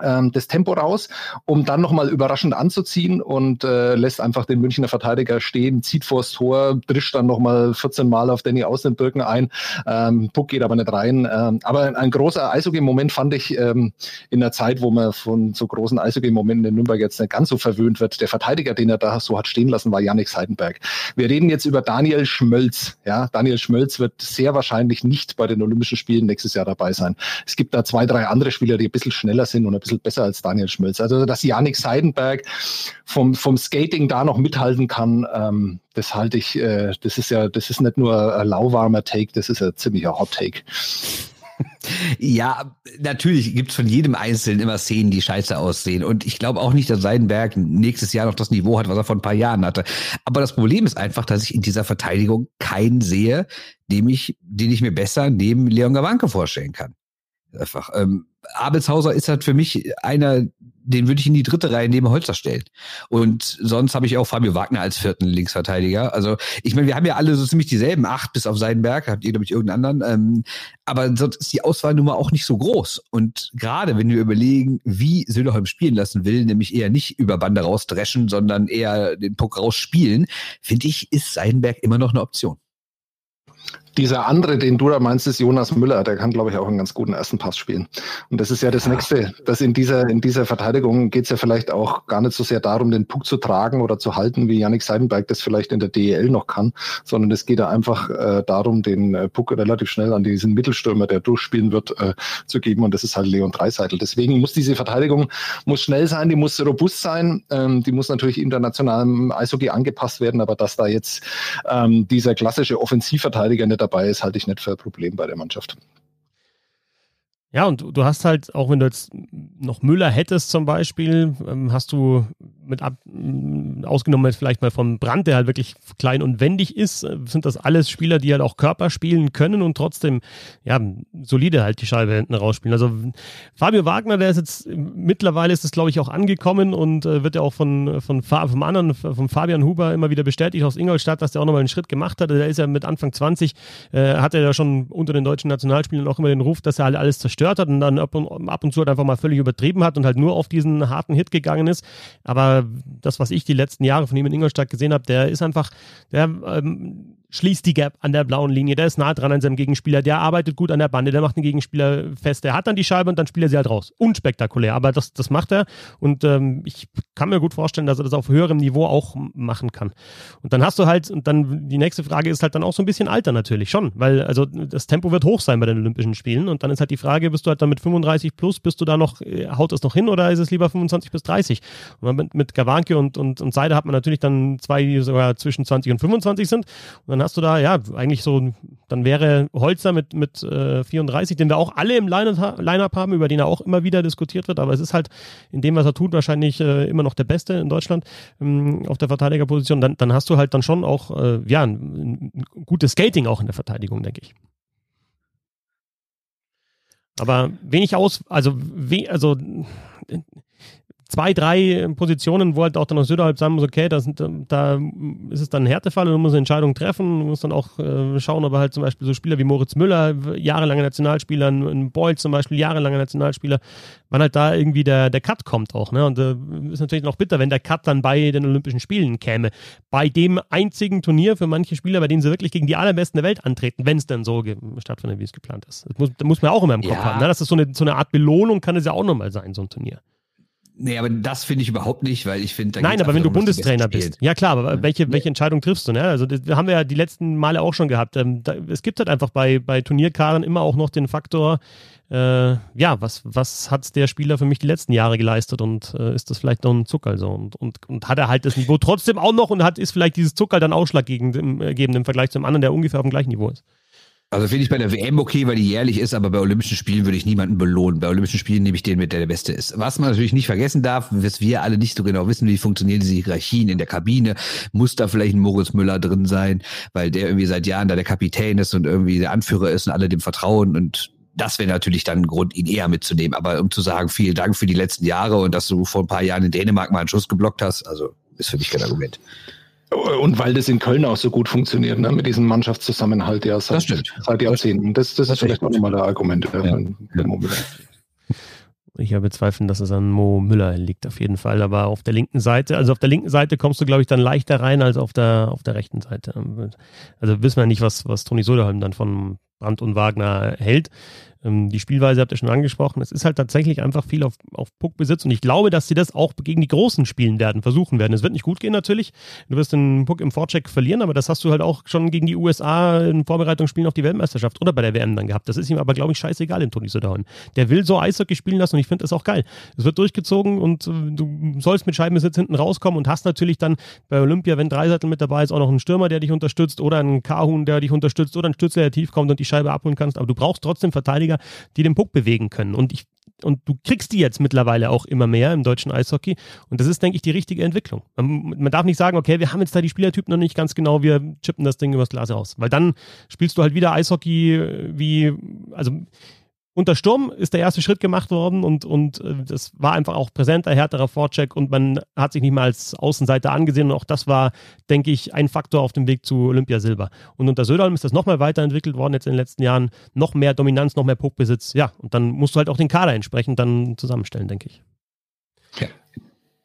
ähm, das Tempo raus, um dann nochmal überraschend anzuziehen und äh, lässt einfach den Münchner Verteidiger stehen, zieht vors Tor, drischt dann nochmal 14 Mal auf Danny Außenbirken ein. Ähm, Puck geht aber nicht rein. Ähm, aber ein, ein großer Eishockey-Moment fand ich ähm, in der Zeit, wo man von so großen Eishockey-Momenten in Nürnberg jetzt nicht ganz so verwöhnt wird. Der Verteidiger, den er da so hat stehen lassen, war Yannick Seidenberg. Wir reden jetzt über Daniel Schmölz. Ja, Daniel Schmölz wird sehr wahrscheinlich nicht bei den Olympischen Spielen nächstes Jahr dabei sein. Es gibt da zwei, drei andere Spieler, die ein bisschen schneller sind und ein bisschen besser als Daniel Schmölz. Also, dass Yannick Seidenberg vom, vom Skating da noch mithalten kann, ähm, das halte ich, äh, das ist ja, das ist nicht nur ein lauwarmer Take, das ist ein ziemlicher Hot Take. <laughs> Ja, natürlich gibt's von jedem Einzelnen immer Szenen, die scheiße aussehen. Und ich glaube auch nicht, dass Seidenberg nächstes Jahr noch das Niveau hat, was er vor ein paar Jahren hatte. Aber das Problem ist einfach, dass ich in dieser Verteidigung keinen sehe, dem ich, den ich mir besser neben Leon Gawanke vorstellen kann. Einfach. Ähm, Abelshauser ist halt für mich einer, den würde ich in die dritte Reihe neben Holzer stellen. Und sonst habe ich auch Fabio Wagner als vierten Linksverteidiger. Also ich meine, wir haben ja alle so ziemlich dieselben, acht bis auf Seidenberg, habt ihr, glaube ich, irgendeinen anderen. Ähm, aber sonst ist die Auswahlnummer auch nicht so groß. Und gerade wenn wir überlegen, wie Söderholm spielen lassen will, nämlich eher nicht über Bande rausdreschen, sondern eher den Puck rausspielen, finde ich, ist Seidenberg immer noch eine Option. Dieser andere, den du da meinst, ist Jonas Müller. Der kann, glaube ich, auch einen ganz guten ersten Pass spielen. Und das ist ja das Ja. Nächste. Dass in dieser, in dieser Verteidigung geht es ja vielleicht auch gar nicht so sehr darum, den Puck zu tragen oder zu halten, wie Yannick Seidenberg das vielleicht in der DEL noch kann, sondern es geht ja einfach äh, darum, den äh, Puck relativ schnell an diesen Mittelstürmer, der durchspielen wird, äh, zu geben. Und das ist halt Leon Dreiseitel. Deswegen muss diese Verteidigung muss schnell sein, die muss robust sein, ähm, die muss natürlich internationalem Eishockey angepasst werden. Aber dass da jetzt ähm, dieser klassische Offensivverteidiger nicht dabei ist, halte ich nicht für ein Problem bei der Mannschaft. Ja, und du hast halt, auch wenn du jetzt noch Müller hättest zum Beispiel, ähm, hast du mit ab, mm, ausgenommen jetzt vielleicht mal vom Brand, der halt wirklich klein und wendig ist, äh, sind das alles Spieler, die halt auch Körper spielen können und trotzdem, ja, solide halt die Scheibe hinten rausspielen. Also Fabio Wagner, der ist jetzt, mittlerweile ist es glaube ich auch angekommen und äh, wird ja auch von, von, vom anderen, von Fabian Huber immer wieder bestätigt aus Ingolstadt, dass der auch nochmal einen Schritt gemacht hat. Der ist ja mit Anfang 20, äh, hat er ja schon unter den deutschen Nationalspielern auch immer den Ruf, dass er halt alles zerstört hat und dann ab und, ab und zu halt einfach mal völlig übertrieben hat und halt nur auf diesen harten Hit gegangen ist. Aber das, was ich die letzten Jahre von ihm in Ingolstadt gesehen habe, der ist einfach, der ähm, schließt die Gap an der blauen Linie, der ist nah dran an seinem Gegenspieler, der arbeitet gut an der Bande, der macht den Gegenspieler fest, der hat dann die Scheibe und dann spielt er sie halt raus. Unspektakulär, aber das, das macht er. Und ähm, ich kann mir gut vorstellen, dass er das auf höherem Niveau auch machen kann. Und dann hast du halt, und dann die nächste Frage ist halt dann auch so ein bisschen Alter natürlich schon, weil also das Tempo wird hoch sein bei den Olympischen Spielen. Und dann ist halt die Frage, bist du halt dann mit 35 plus, bist du da noch, äh, haut es noch hin oder ist es lieber 25 bis 30? Und mit, mit Gawanke und, und, und Seide hat man natürlich dann zwei, die sogar zwischen 20 und 25 sind. Und dann dann hast du da, ja, eigentlich so, dann wäre Holzer mit, mit äh, 34, den wir auch alle im Line-Up haben, über den er auch immer wieder diskutiert wird, aber es ist halt in dem, was er tut, wahrscheinlich äh, immer noch der Beste in Deutschland ähm, auf der Verteidigerposition. Dann, dann hast du halt dann schon auch, äh, ja, ein, ein gutes Skating auch in der Verteidigung, denke ich. Aber wenig aus, also, we, also zwei, drei Positionen, wo halt auch dann aus Söderhalb sagen muss, okay, das, da ist es dann ein Härtefall und du musst eine Entscheidung treffen. Du musst dann auch äh, schauen, ob er halt zum Beispiel so Spieler wie Moritz Müller, jahrelanger Nationalspieler, ein Boyle zum Beispiel, jahrelanger Nationalspieler, wann halt da irgendwie der, der Cut kommt auch. Ne? Und äh, ist natürlich noch bitter, wenn der Cut dann bei den Olympischen Spielen käme. Bei dem einzigen Turnier für manche Spieler, bei denen sie wirklich gegen die allerbesten der Welt antreten, wenn es denn so stattfindet, wie es geplant ist. Das muss, das muss man auch immer im Kopf ja. haben. Ne? Das ist so eine, so eine Art Belohnung, kann es ja auch nochmal sein, so ein Turnier. Nee, aber das finde ich überhaupt nicht, weil ich finde. Nein, aber wenn du Bundestrainer bist. Ja, klar, aber ja. welche, welche Entscheidung triffst du? Ne? Also, das haben wir ja die letzten Male auch schon gehabt. Ähm, da, es gibt halt einfach bei, bei Turnierkarren immer auch noch den Faktor, äh, ja, was, was hat der Spieler für mich die letzten Jahre geleistet und äh, ist das vielleicht noch ein Zuckerl so? Und, und, und hat er halt das Niveau trotzdem auch noch und hat, ist vielleicht dieses Zuckerl dann ausschlaggebend im, äh, im Vergleich zum anderen, der ungefähr auf dem gleichen Niveau ist? Also finde ich bei der WM okay, weil die jährlich ist, aber bei Olympischen Spielen würde ich niemanden belohnen. Bei Olympischen Spielen nehme ich den mit, der der Beste ist. Was man natürlich nicht vergessen darf, was wir alle nicht so genau wissen, wie funktionieren diese Hierarchien in der Kabine, muss da vielleicht ein Moritz Müller drin sein, weil der irgendwie seit Jahren da der Kapitän ist und irgendwie der Anführer ist und alle dem vertrauen und das wäre natürlich dann ein Grund, ihn eher mitzunehmen. Aber um zu sagen, vielen Dank für die letzten Jahre und dass du vor ein paar Jahren in Dänemark mal einen Schuss geblockt hast, also ist für mich kein Argument. Und weil das in Köln auch so gut funktioniert, ne, mit diesem Mannschaftszusammenhalt, ja, seit, seit Jahrzehnten. Das, das, das ist vielleicht auch nochmal der Argument. Ja. Ja. Ich habe Zweifel, dass es an Mo Müller liegt, auf jeden Fall. Aber auf der linken Seite, also auf der linken Seite kommst du, glaube ich, dann leichter rein als auf der, auf der rechten Seite. Also wissen wir nicht, was, was Toni Soderholm dann von Brandt und Wagner hält. Ähm, die Spielweise habt ihr schon angesprochen. Es ist halt tatsächlich einfach viel auf, auf Puckbesitz und ich glaube, dass sie das auch gegen die Großen spielen werden, versuchen werden. Es wird nicht gut gehen natürlich. Du wirst den Puck im Vorcheck verlieren, aber das hast du halt auch schon gegen die USA in Vorbereitungsspielen auf die Weltmeisterschaft oder bei der WM dann gehabt. Das ist ihm aber, glaube ich, scheißegal in Toni Söderholm. Der will so Eishockey spielen lassen und ich finde das auch geil. Es wird durchgezogen und äh, du sollst mit Scheibenbesitz hinten rauskommen und hast natürlich dann bei Olympia, wenn Dreiseitel mit dabei ist, auch noch einen Stürmer, der dich unterstützt oder einen Kahun, der dich unterstützt oder einen Stützer, der tief kommt und die Scheibe abholen kannst. Aber du brauchst trotzdem Verteidiger, Verteidiger, die den Puck bewegen können. Und ich und du kriegst die jetzt mittlerweile auch immer mehr im deutschen Eishockey. Und das ist, denke ich, die richtige Entwicklung. Man, man, darf nicht sagen, okay, wir haben jetzt da die Spielertypen noch nicht ganz genau, wir chippen das Ding übers Glas raus. Weil dann spielst du halt wieder Eishockey wie, also unter Sturm ist der erste Schritt gemacht worden und, und äh, das war einfach auch präsenter, härterer Vorcheck und man hat sich nicht mal als Außenseiter angesehen und auch das war, denke ich, ein Faktor auf dem Weg zu Olympiasilber. Und unter Söderholm ist das nochmal weiterentwickelt worden jetzt in den letzten Jahren, noch mehr Dominanz, noch mehr Puckbesitz, ja, und dann musst du halt auch den Kader entsprechend dann zusammenstellen, denke ich. Ja.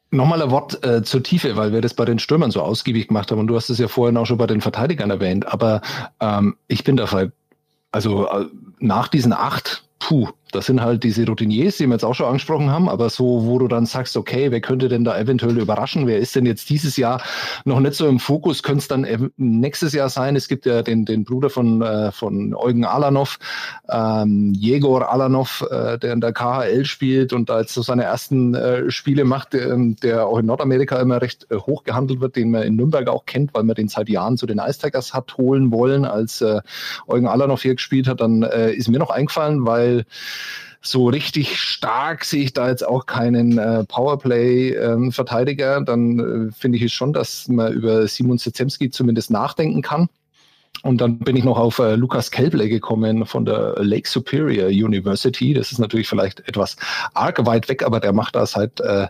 Nochmal ein Wort äh, zur Tiefe, weil wir das bei den Stürmern so ausgiebig gemacht haben und du hast es ja vorhin auch schon bei den Verteidigern erwähnt, aber ähm, ich bin der Fall, also äh, nach diesen acht puh, das sind halt diese Routiniers, die wir jetzt auch schon angesprochen haben, aber so, wo du dann sagst, okay, wer könnte denn da eventuell überraschen? Wer ist denn jetzt dieses Jahr noch nicht so im Fokus? Könnte es dann nächstes Jahr sein? Es gibt ja den, den Bruder von, äh, von Eugen Alanov, ähm, Jegor Alanov, äh, der in der KHL spielt und da jetzt so seine ersten äh, Spiele macht, der, der auch in Nordamerika immer recht äh, hoch gehandelt wird, den man in Nürnberg auch kennt, weil man den seit Jahren zu den Ice Tigers hat holen wollen, als äh, Eugen Alanov hier gespielt hat. Dann äh, ist mir noch eingefallen, weil so richtig stark sehe ich da jetzt auch keinen äh, Powerplay-Verteidiger. Ähm, dann äh, finde ich es schon, dass man über Simon Zezemski zumindest nachdenken kann. Und dann bin ich noch auf äh, Lukas Kelble gekommen von der Lake Superior University. Das ist natürlich vielleicht etwas arg weit weg, aber der macht da seit äh,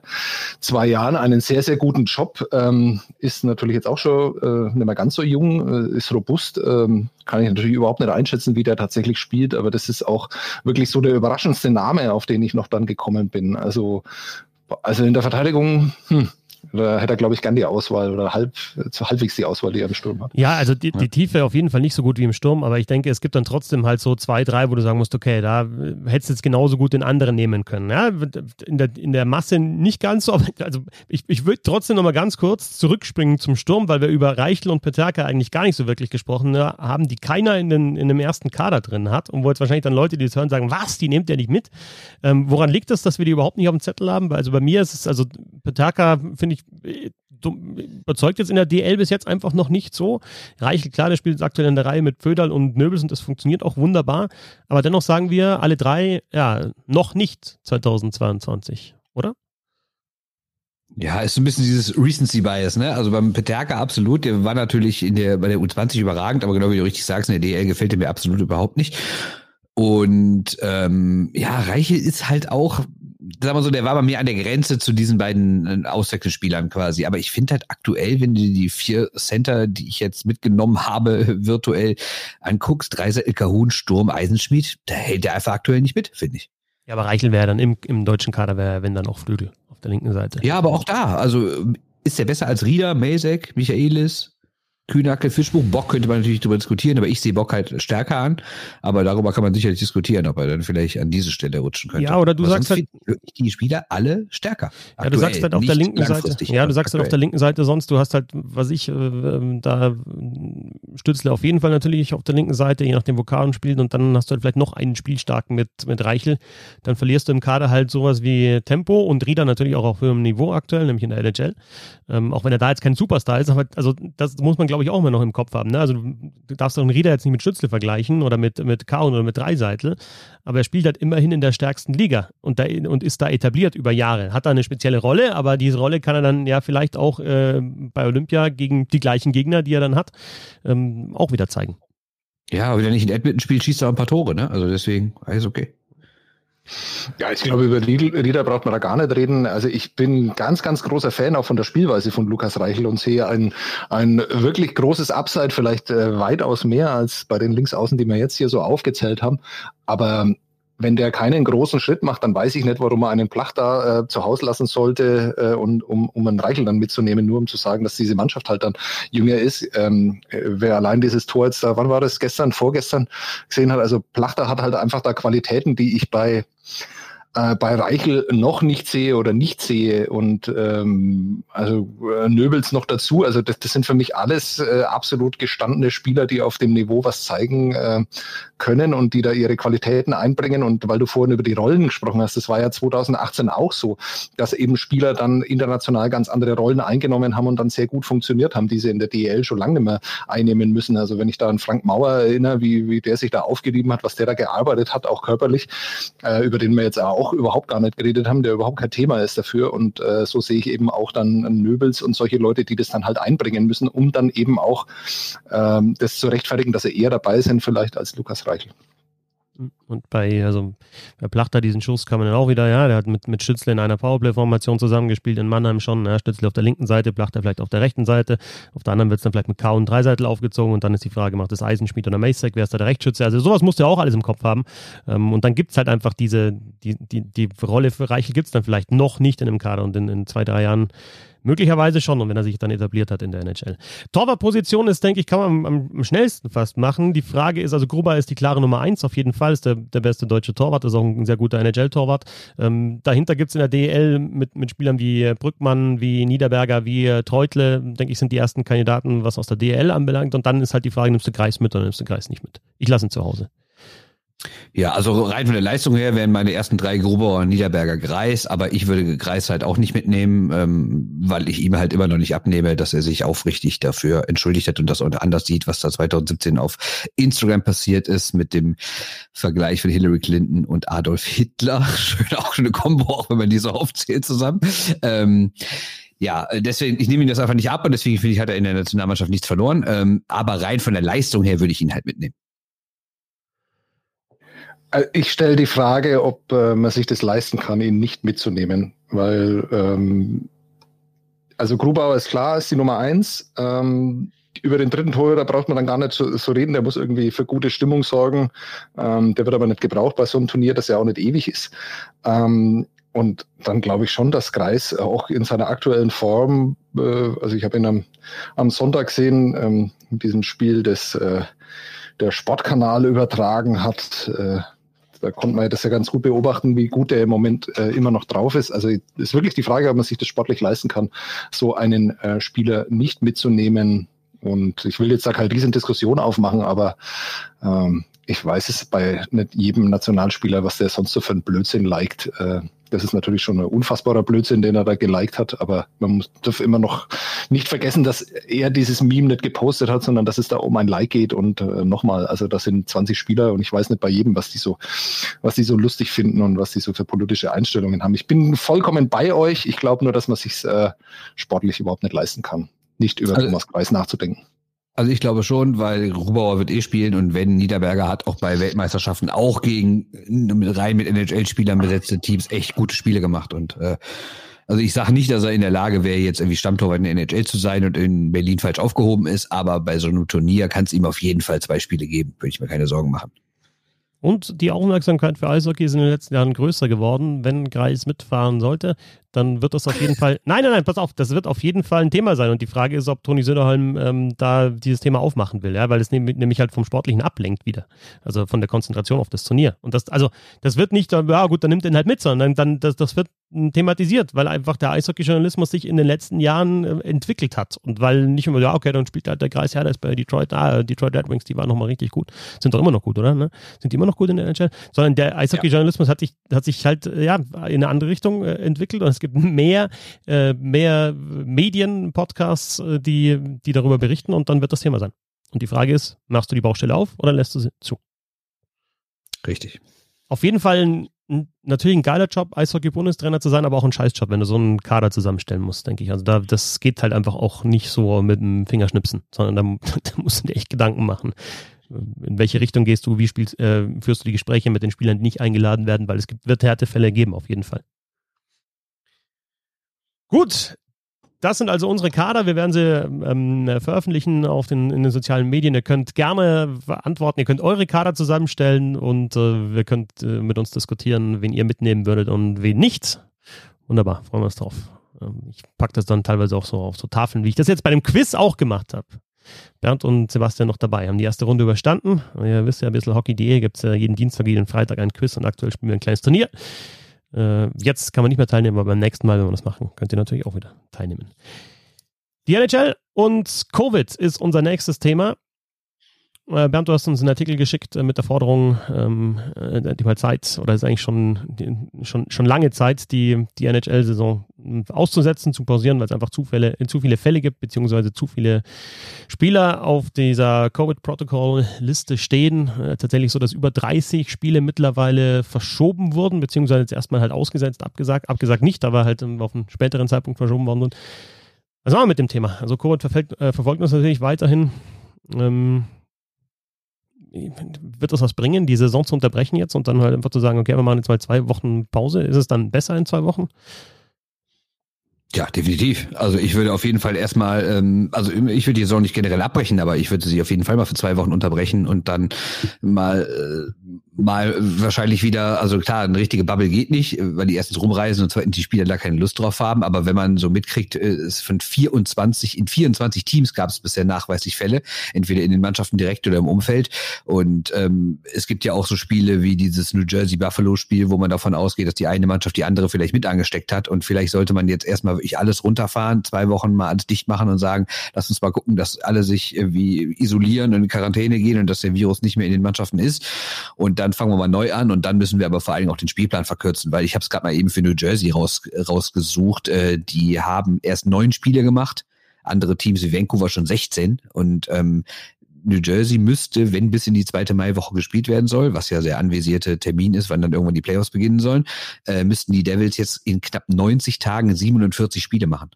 zwei Jahren einen sehr, sehr guten Job. Ähm, ist natürlich jetzt auch schon äh, nicht mehr ganz so jung, äh, ist robust. Ähm, kann ich natürlich überhaupt nicht einschätzen, wie der tatsächlich spielt, aber das ist auch wirklich so der überraschendste Name, auf den ich noch dann gekommen bin. Also, also in der Verteidigung, hm, da hätte er, glaube ich, gern die Auswahl oder halb, halbwegs die Auswahl, die er im Sturm hat. Ja, also die, die Tiefe auf jeden Fall nicht so gut wie im Sturm, aber ich denke, es gibt dann trotzdem halt so zwei, drei, wo du sagen musst, okay, da hättest du jetzt genauso gut den anderen nehmen können. Ja, in der, in der Masse nicht ganz so, aber also ich, ich würde trotzdem nochmal ganz kurz zurückspringen zum Sturm, weil wir über Reichel und Peterka eigentlich gar nicht so wirklich gesprochen haben, die keiner in, den, in dem ersten Kader drin hat und wo jetzt wahrscheinlich dann Leute, die das hören, sagen, was, die nehmt ihr nicht mit? Ähm, woran liegt das, dass wir die überhaupt nicht auf dem Zettel haben? Also bei mir ist es, also Peterka finde ich überzeugt jetzt in der DL bis jetzt einfach noch nicht so. Reichel, klar, der spielt aktuell in der Reihe mit Föderl und Nöbels und das funktioniert auch wunderbar. Aber dennoch sagen wir alle drei, ja, noch nicht 2022, oder? Ja, ist so ein bisschen dieses Recency Bias, ne? Also beim Peterka absolut, der war natürlich in der, bei der U20 überragend, aber genau wie du richtig sagst, in der DL gefällt er mir absolut überhaupt nicht. Und ähm, ja, Reichel ist halt auch sag mal so, der war bei mir an der Grenze zu diesen beiden äh, Auswechselspielern quasi. Aber ich finde halt aktuell, wenn du die vier Center, die ich jetzt mitgenommen habe, <laughs> virtuell anguckst, Dreiser, Ilkahun, Sturm, Eisenschmied, da hält der einfach aktuell nicht mit, finde ich. Ja, aber Reichel wäre dann im, im deutschen Kader, wäre wenn dann auch Flügel auf der linken Seite. Ja, aber auch da, also ist der besser als Rieder, Mesek, Michaelis? Kühnacke, Fischbuch, Bock könnte man natürlich darüber diskutieren, aber ich sehe Bock halt stärker an. Aber darüber kann man sicherlich diskutieren, ob er dann vielleicht an diese Stelle rutschen könnte. Ja, oder du aber sagst halt. Wirklich die Spieler alle stärker. Ja, du sagst halt auf der linken Seite. Ja, du sagst halt auf der linken Seite sonst, du hast halt, was ich, äh, da Stützle auf jeden Fall natürlich auf der linken Seite, je nachdem, wo Karen spielt. Und dann hast du halt vielleicht noch einen Spielstarken mit, mit Reichel. Dann verlierst du im Kader halt sowas wie Tempo und Rieder natürlich auch auf höherem Niveau aktuell, nämlich in der LHL. Ähm, auch wenn er da jetzt kein Superstar ist, aber also das muss man, glaube glaube ich, auch immer noch im Kopf haben. Ne? Also du darfst doch einen Rieder jetzt nicht mit Schützel vergleichen oder mit, mit Kaun oder mit Dreiseitel, aber er spielt halt immerhin in der stärksten Liga und, da, und ist da etabliert über Jahre. Hat da eine spezielle Rolle, aber diese Rolle kann er dann ja vielleicht auch äh, bei Olympia gegen die gleichen Gegner, die er dann hat, ähm, auch wieder zeigen. Ja, aber wenn er nicht in Edmonton spielt, schießt er ein paar Tore, ne? Also deswegen, alles okay. Ja, ich glaube, über Rieder braucht man da gar nicht reden. Also ich bin ganz, ganz großer Fan auch von der Spielweise von Lukas Reichel und sehe ein, ein wirklich großes Upside, vielleicht äh, weitaus mehr als bei den Linksaußen, die wir jetzt hier so aufgezählt haben. Aber wenn der keinen großen Schritt macht, dann weiß ich nicht, warum man einen Plach da äh, zu Hause lassen sollte äh, und um, um einen Reichel dann mitzunehmen, nur um zu sagen, dass diese Mannschaft halt dann jünger ist. Ähm, wer allein dieses Tor jetzt da, wann war das, gestern, vorgestern gesehen hat, also Plachter hat halt einfach da Qualitäten, die ich bei äh, bei Reichel noch nicht sehe oder nicht sehe und ähm, also äh, Nöbels noch dazu. Also das, das sind für mich alles äh, absolut gestandene Spieler, die auf dem Niveau was zeigen äh, können und die da ihre Qualitäten einbringen. Und weil du vorhin über die Rollen gesprochen hast, das war ja 2018 auch so, dass eben Spieler dann international ganz andere Rollen eingenommen haben und dann sehr gut funktioniert haben, die sie in der DL schon lange nicht mehr einnehmen müssen. Also wenn ich da an Frank Mauer erinnere, wie, wie der sich da aufgerieben hat, was der da gearbeitet hat, auch körperlich, äh, über den wir jetzt auch auch überhaupt gar nicht geredet haben, der überhaupt kein Thema ist dafür. Und äh, so sehe ich eben auch dann Nöbels und solche Leute, die das dann halt einbringen müssen, um dann eben auch ähm, das zu rechtfertigen, dass sie eher dabei sind, vielleicht als Lukas Reichel. Und bei, also bei Plachter diesen Schuss kann man dann auch wieder, ja, der hat mit, mit Stützle in einer Powerplay-Formation zusammengespielt, in Mannheim schon, ja, Stützle auf der linken Seite, Plachter vielleicht auf der rechten Seite, auf der anderen wird es dann vielleicht mit K und Dreiseitel aufgezogen und dann ist die Frage, macht das Eisenschmied oder Macek, wer ist da der Rechtsschütze? Also sowas musst du ja auch alles im Kopf haben. Ähm, und dann gibt es halt einfach diese, die, die, die Rolle für Reichel gibt es dann vielleicht noch nicht in einem Kader und in, in zwei, drei Jahren Möglicherweise schon, und wenn er sich dann etabliert hat in der NHL. Torwartposition ist, denke ich, kann man am, am, schnellsten fast machen. Die Frage ist, also Gruber ist die klare Nummer eins, auf jeden Fall, ist der, der beste deutsche Torwart, ist auch ein sehr guter NHL-Torwart. Ähm, dahinter gibt es in der DEL mit, mit Spielern wie Brückmann, wie Niederberger, wie Treutle, denke ich, sind die ersten Kandidaten, was aus der DEL anbelangt. Und dann ist halt die Frage, nimmst du Kreis mit oder nimmst du Kreis nicht mit? Ich lasse ihn zu Hause. Ja, also rein von der Leistung her wären meine ersten drei Grubauer und Niederberger Greis, aber ich würde Greis halt auch nicht mitnehmen, ähm, weil ich ihm halt immer noch nicht abnehme, dass er sich aufrichtig dafür entschuldigt hat und das anders sieht, was da 2017 auf Instagram passiert ist mit dem Vergleich von Hillary Clinton und Adolf Hitler. <laughs> Schön auch eine Kombo, auch wenn man die so aufzählt zusammen. Ähm, ja, deswegen, ich nehme ihn das einfach nicht ab und deswegen finde ich, hat er in der Nationalmannschaft nichts verloren. Ähm, aber rein von der Leistung her würde ich ihn halt mitnehmen. Äh, ich stelle die Frage, ob äh, man sich das leisten kann, ihn nicht mitzunehmen, weil ähm, also Grubauer ist klar, ist die Nummer eins. Ähm, über den dritten Torhüter braucht man dann gar nicht so, so, reden, der muss irgendwie für gute Stimmung sorgen. Ähm, der wird aber nicht gebraucht bei so einem Turnier, das ja auch nicht ewig ist. Ähm, und dann glaube ich schon, dass Kreis auch in seiner aktuellen Form, äh, also ich habe ihn am, am Sonntag gesehen, ähm, in diesem Spiel, das äh, der Sportkanal übertragen hat, äh, da konnte man das ja ganz gut beobachten, wie gut er im Moment äh, immer noch drauf ist. Also ist wirklich die Frage, ob man sich das sportlich leisten kann, so einen äh, Spieler nicht mitzunehmen. Und ich will jetzt da keine riesen Diskussion aufmachen, aber ähm, ich weiß es bei nicht jedem Nationalspieler, was der sonst so für einen Blödsinn liked. Äh, das ist natürlich schon ein unfassbarer Blödsinn, den er da geliked hat, aber man muss, darf immer noch nicht vergessen, dass er dieses Meme nicht gepostet hat, sondern dass es da um ein Like geht und äh, nochmal, also das sind 20 Spieler und ich weiß nicht bei jedem, was die so, was die so lustig finden und was die so für politische Einstellungen haben. Ich bin vollkommen bei euch. Ich glaube nur, dass man sich äh, sportlich überhaupt nicht leisten kann, nicht über also, Thomas Kreis nachzudenken. Also ich glaube schon, weil Rubauer wird eh spielen und wenn Niederberger hat auch bei Weltmeisterschaften auch gegen rein mit NHL-Spielern besetzte Teams echt gute Spiele gemacht und äh, also ich sage nicht, dass er in der Lage wäre, jetzt irgendwie Stammtorwart in der NHL zu sein und in Berlin falsch aufgehoben ist, aber bei so einem Turnier kann es ihm auf jeden Fall zwei Spiele geben, würde ich mir keine Sorgen machen. Und die Aufmerksamkeit für Eishockey ist in den letzten Jahren größer geworden. Wenn Greis mitfahren sollte, dann wird das auf jeden Fall. <laughs> Nein, nein, nein, pass auf, das wird auf jeden Fall ein Thema sein. Und die Frage ist, ob Toni Söderholm ähm, da dieses Thema aufmachen will, ja, weil es nämlich halt vom Sportlichen ablenkt wieder. Also von der Konzentration auf das Turnier. Und das, also, das wird nicht, ja gut, dann nimmt er ihn halt mit, sondern dann, das, das wird thematisiert, weil einfach der Eishockey-Journalismus sich in den letzten Jahren äh, entwickelt hat. Und weil nicht immer, ja, okay, dann spielt halt der Kreis, ja, der ist bei Detroit, ah, Detroit Red Wings, die waren nochmal richtig gut. Sind doch immer noch gut, oder? Ne? Sind die immer noch gut in der NHL? Sondern der Eishockey-Journalismus ja. hat sich, hat sich halt, ja, in eine andere Richtung äh, entwickelt und es gibt mehr, äh, mehr Medien-Podcasts, äh, die, die darüber berichten und dann wird das Thema sein. Und die Frage ist, machst du die Baustelle auf oder lässt du sie zu? Richtig. Auf jeden Fall ein natürlich ein geiler Job, Eishockey-Bundestrainer zu sein, aber auch ein Scheißjob, wenn du so einen Kader zusammenstellen musst, denke ich. Also da, das geht halt einfach auch nicht so mit dem Fingerschnipsen, sondern da, <laughs> da musst du dir echt Gedanken machen. In welche Richtung gehst du, wie spielst, äh, führst du die Gespräche mit den Spielern, die nicht eingeladen werden, weil es gibt, wird Härtefälle geben, auf jeden Fall. Gut, das sind also unsere Kader. Wir werden sie ähm, veröffentlichen auf den, in den sozialen Medien. Ihr könnt gerne antworten. Ihr könnt eure Kader zusammenstellen und äh, wir könnt äh, mit uns diskutieren, wen ihr mitnehmen würdet und wen nicht. Wunderbar, freuen wir uns drauf. Ähm, ich packe das dann teilweise auch so auf so Tafeln, wie ich das jetzt bei dem Quiz auch gemacht habe. Bernd und Sebastian noch dabei, haben die erste Runde überstanden. Ihr wisst ja, ein bisschen Hockey.de gibt es ja jeden Dienstag, jeden Freitag ein Quiz und aktuell spielen wir ein kleines Turnier. Äh, jetzt kann man nicht mehr teilnehmen, aber beim nächsten Mal, wenn wir das machen, könnt ihr natürlich auch wieder teilnehmen. Die NHL und Covid ist unser nächstes Thema. Äh, Bernd, du hast uns einen Artikel geschickt äh, mit der Forderung, ähm, äh, die mal Zeit, oder ist eigentlich schon, die, schon, schon lange Zeit, die, die NHL-Saison auszusetzen, zu pausieren, weil es einfach zu, Fälle, zu viele Fälle gibt, beziehungsweise zu viele Spieler auf dieser Covid-Protocol-Liste stehen. Äh, tatsächlich so, dass über 30 Spiele mittlerweile verschoben wurden, beziehungsweise jetzt erstmal halt ausgesetzt, abgesagt, abgesagt nicht, aber halt auf einen späteren Zeitpunkt verschoben worden sind. Was machen wir mit dem Thema? Also Covid verfolgt, äh, verfolgt uns natürlich weiterhin. Ähm, wird das was bringen, die Saison zu unterbrechen jetzt und dann halt einfach zu sagen, okay, wir machen jetzt mal zwei Wochen Pause? Ist es dann besser in zwei Wochen? Ja, definitiv. Also ich würde auf jeden Fall erstmal, ähm, also ich würde die Saison nicht generell abbrechen, aber ich würde sie auf jeden Fall mal für zwei Wochen unterbrechen und dann mal äh, mal wahrscheinlich wieder, also klar, eine richtige Bubble geht nicht, weil die erstens rumreisen und zweitens die Spieler da keine Lust drauf haben, aber wenn man so mitkriegt, äh, es von 24, in 24 Teams gab es bisher nachweislich Fälle, entweder in den Mannschaften direkt oder im Umfeld und ähm, es gibt ja auch so Spiele wie dieses New Jersey Buffalo Spiel, wo man davon ausgeht, dass die eine Mannschaft die andere vielleicht mit angesteckt hat und vielleicht sollte man jetzt erstmal wirklich alles runterfahren, zwei Wochen mal alles dicht machen und sagen, lass uns mal gucken, dass alle sich irgendwie isolieren und in Quarantäne gehen und dass der Virus nicht mehr in den Mannschaften ist. Und dann fangen wir mal neu an und dann müssen wir aber vor allen Dingen auch den Spielplan verkürzen, weil ich habe es gerade mal eben für New Jersey raus, rausgesucht. Äh, die haben erst neun Spiele gemacht, andere Teams wie Vancouver schon 16 und ähm, New Jersey müsste, wenn bis in die zweite Maiwoche gespielt werden soll, was ja der anvisierte Termin ist, wann dann irgendwann die Playoffs beginnen sollen, äh, müssten die Devils jetzt in knapp 90 Tagen 47 Spiele machen.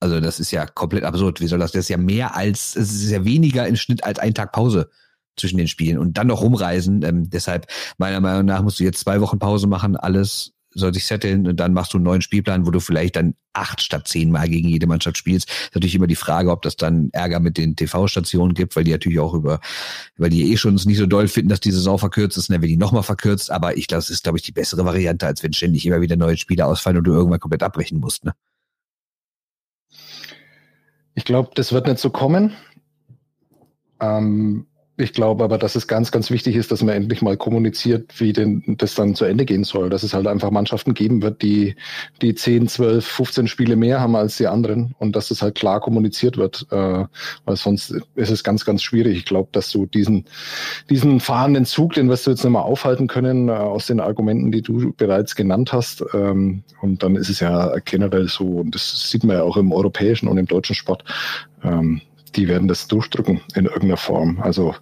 Also das ist ja komplett absurd. Wie soll das? Das ist ja mehr als, es ist ja weniger im Schnitt als ein Tag Pause zwischen den Spielen und dann noch rumreisen. Ähm, deshalb, meiner Meinung nach, musst du jetzt zwei Wochen Pause machen, alles soll sich setteln und dann machst du einen neuen Spielplan, wo du vielleicht dann acht statt zehn Mal gegen jede Mannschaft spielst. Ist natürlich immer die Frage, ob das dann Ärger mit den TV-Stationen gibt, weil die natürlich auch über, weil die eh schon nicht so doll finden, dass die Saison verkürzt ist, dann werden die nochmal verkürzt. Aber ich glaube, das ist, glaube ich, die bessere Variante, als wenn ständig immer wieder neue Spieler ausfallen und du irgendwann komplett abbrechen musst. Ne? Ich glaube, das wird nicht so kommen. Ähm, ich glaube aber, dass es ganz, ganz wichtig ist, dass man endlich mal kommuniziert, wie denn das dann zu Ende gehen soll. Dass es halt einfach Mannschaften geben wird, die, die 10, 12, 15 Spiele mehr haben als die anderen und dass es halt klar kommuniziert wird. Äh, weil sonst ist es ganz, ganz schwierig. Ich glaube, dass du diesen, diesen fahrenden Zug, den wirst du jetzt nicht mehr aufhalten können, äh, aus den Argumenten, die du bereits genannt hast. Ähm, und dann ist es ja generell so, und das sieht man ja auch im europäischen und im deutschen Sport. Ähm, die werden das durchdrücken in irgendeiner Form. Also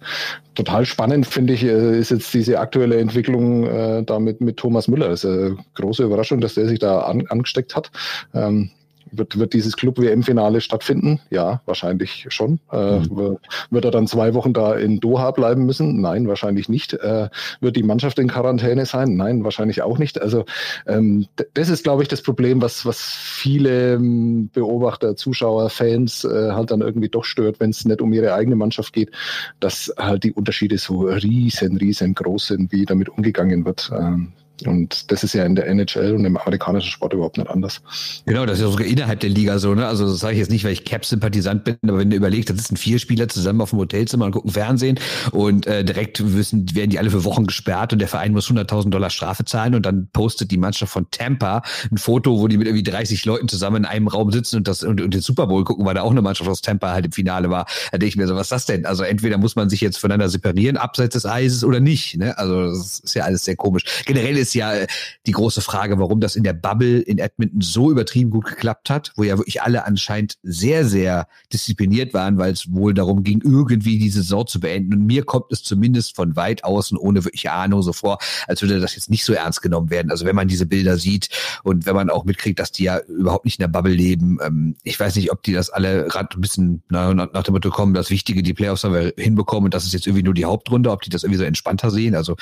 total spannend finde ich, äh, ist jetzt diese aktuelle Entwicklung äh, damit mit Thomas Müller. Das ist eine große Überraschung, dass der sich da an, angesteckt hat. Ähm, wird, wird dieses Club-WM-Finale stattfinden? Ja, wahrscheinlich schon. Äh, mhm. Wird er dann zwei Wochen da in Doha bleiben müssen? Nein, wahrscheinlich nicht. Äh, wird die Mannschaft in Quarantäne sein? Nein, wahrscheinlich auch nicht. Also ähm, das ist, glaube ich, das Problem, was, was viele ähm, Beobachter, Zuschauer, Fans äh, halt dann irgendwie doch stört, wenn es nicht um ihre eigene Mannschaft geht, dass halt die Unterschiede so riesen, riesengroß sind, wie damit umgegangen wird. Ähm, und das ist ja in der NHL und im amerikanischen Sport überhaupt nicht anders. Genau, das ist ja sogar innerhalb der Liga so, ne? Also das sage ich jetzt nicht, weil ich Cap-Sympathisant bin, aber wenn du überlegst, da sitzen vier Spieler zusammen auf dem Hotelzimmer und gucken Fernsehen und äh, direkt wissen, werden die alle für Wochen gesperrt und der Verein muss 100.000 Dollar Strafe zahlen und dann postet die Mannschaft von Tampa ein Foto, wo die mit irgendwie 30 Leuten zusammen in einem Raum sitzen und das und, und den Super Bowl gucken, weil da auch eine Mannschaft aus Tampa halt im Finale war. Da denke ich mir so, was ist das denn? Also entweder muss man sich jetzt voneinander separieren, abseits des Eises oder nicht, ne? Also das ist ja alles sehr komisch. Generell ist ja die große Frage, warum das in der Bubble in Edmonton so übertrieben gut geklappt hat, wo ja wirklich alle anscheinend sehr, sehr diszipliniert waren, weil es wohl darum ging, irgendwie die Saison zu beenden. Und mir kommt es zumindest von weit außen ohne wirklich Ahnung so vor, als würde das jetzt nicht so ernst genommen werden. Also wenn man diese Bilder sieht und wenn man auch mitkriegt, dass die ja überhaupt nicht in der Bubble leben, ähm, ich weiß nicht, ob die das alle gerade ein bisschen nach, nach dem Motto kommen, das Wichtige, die Playoffs haben wir hinbekommen und das ist jetzt irgendwie nur die Hauptrunde, ob die das irgendwie so entspannter sehen. Also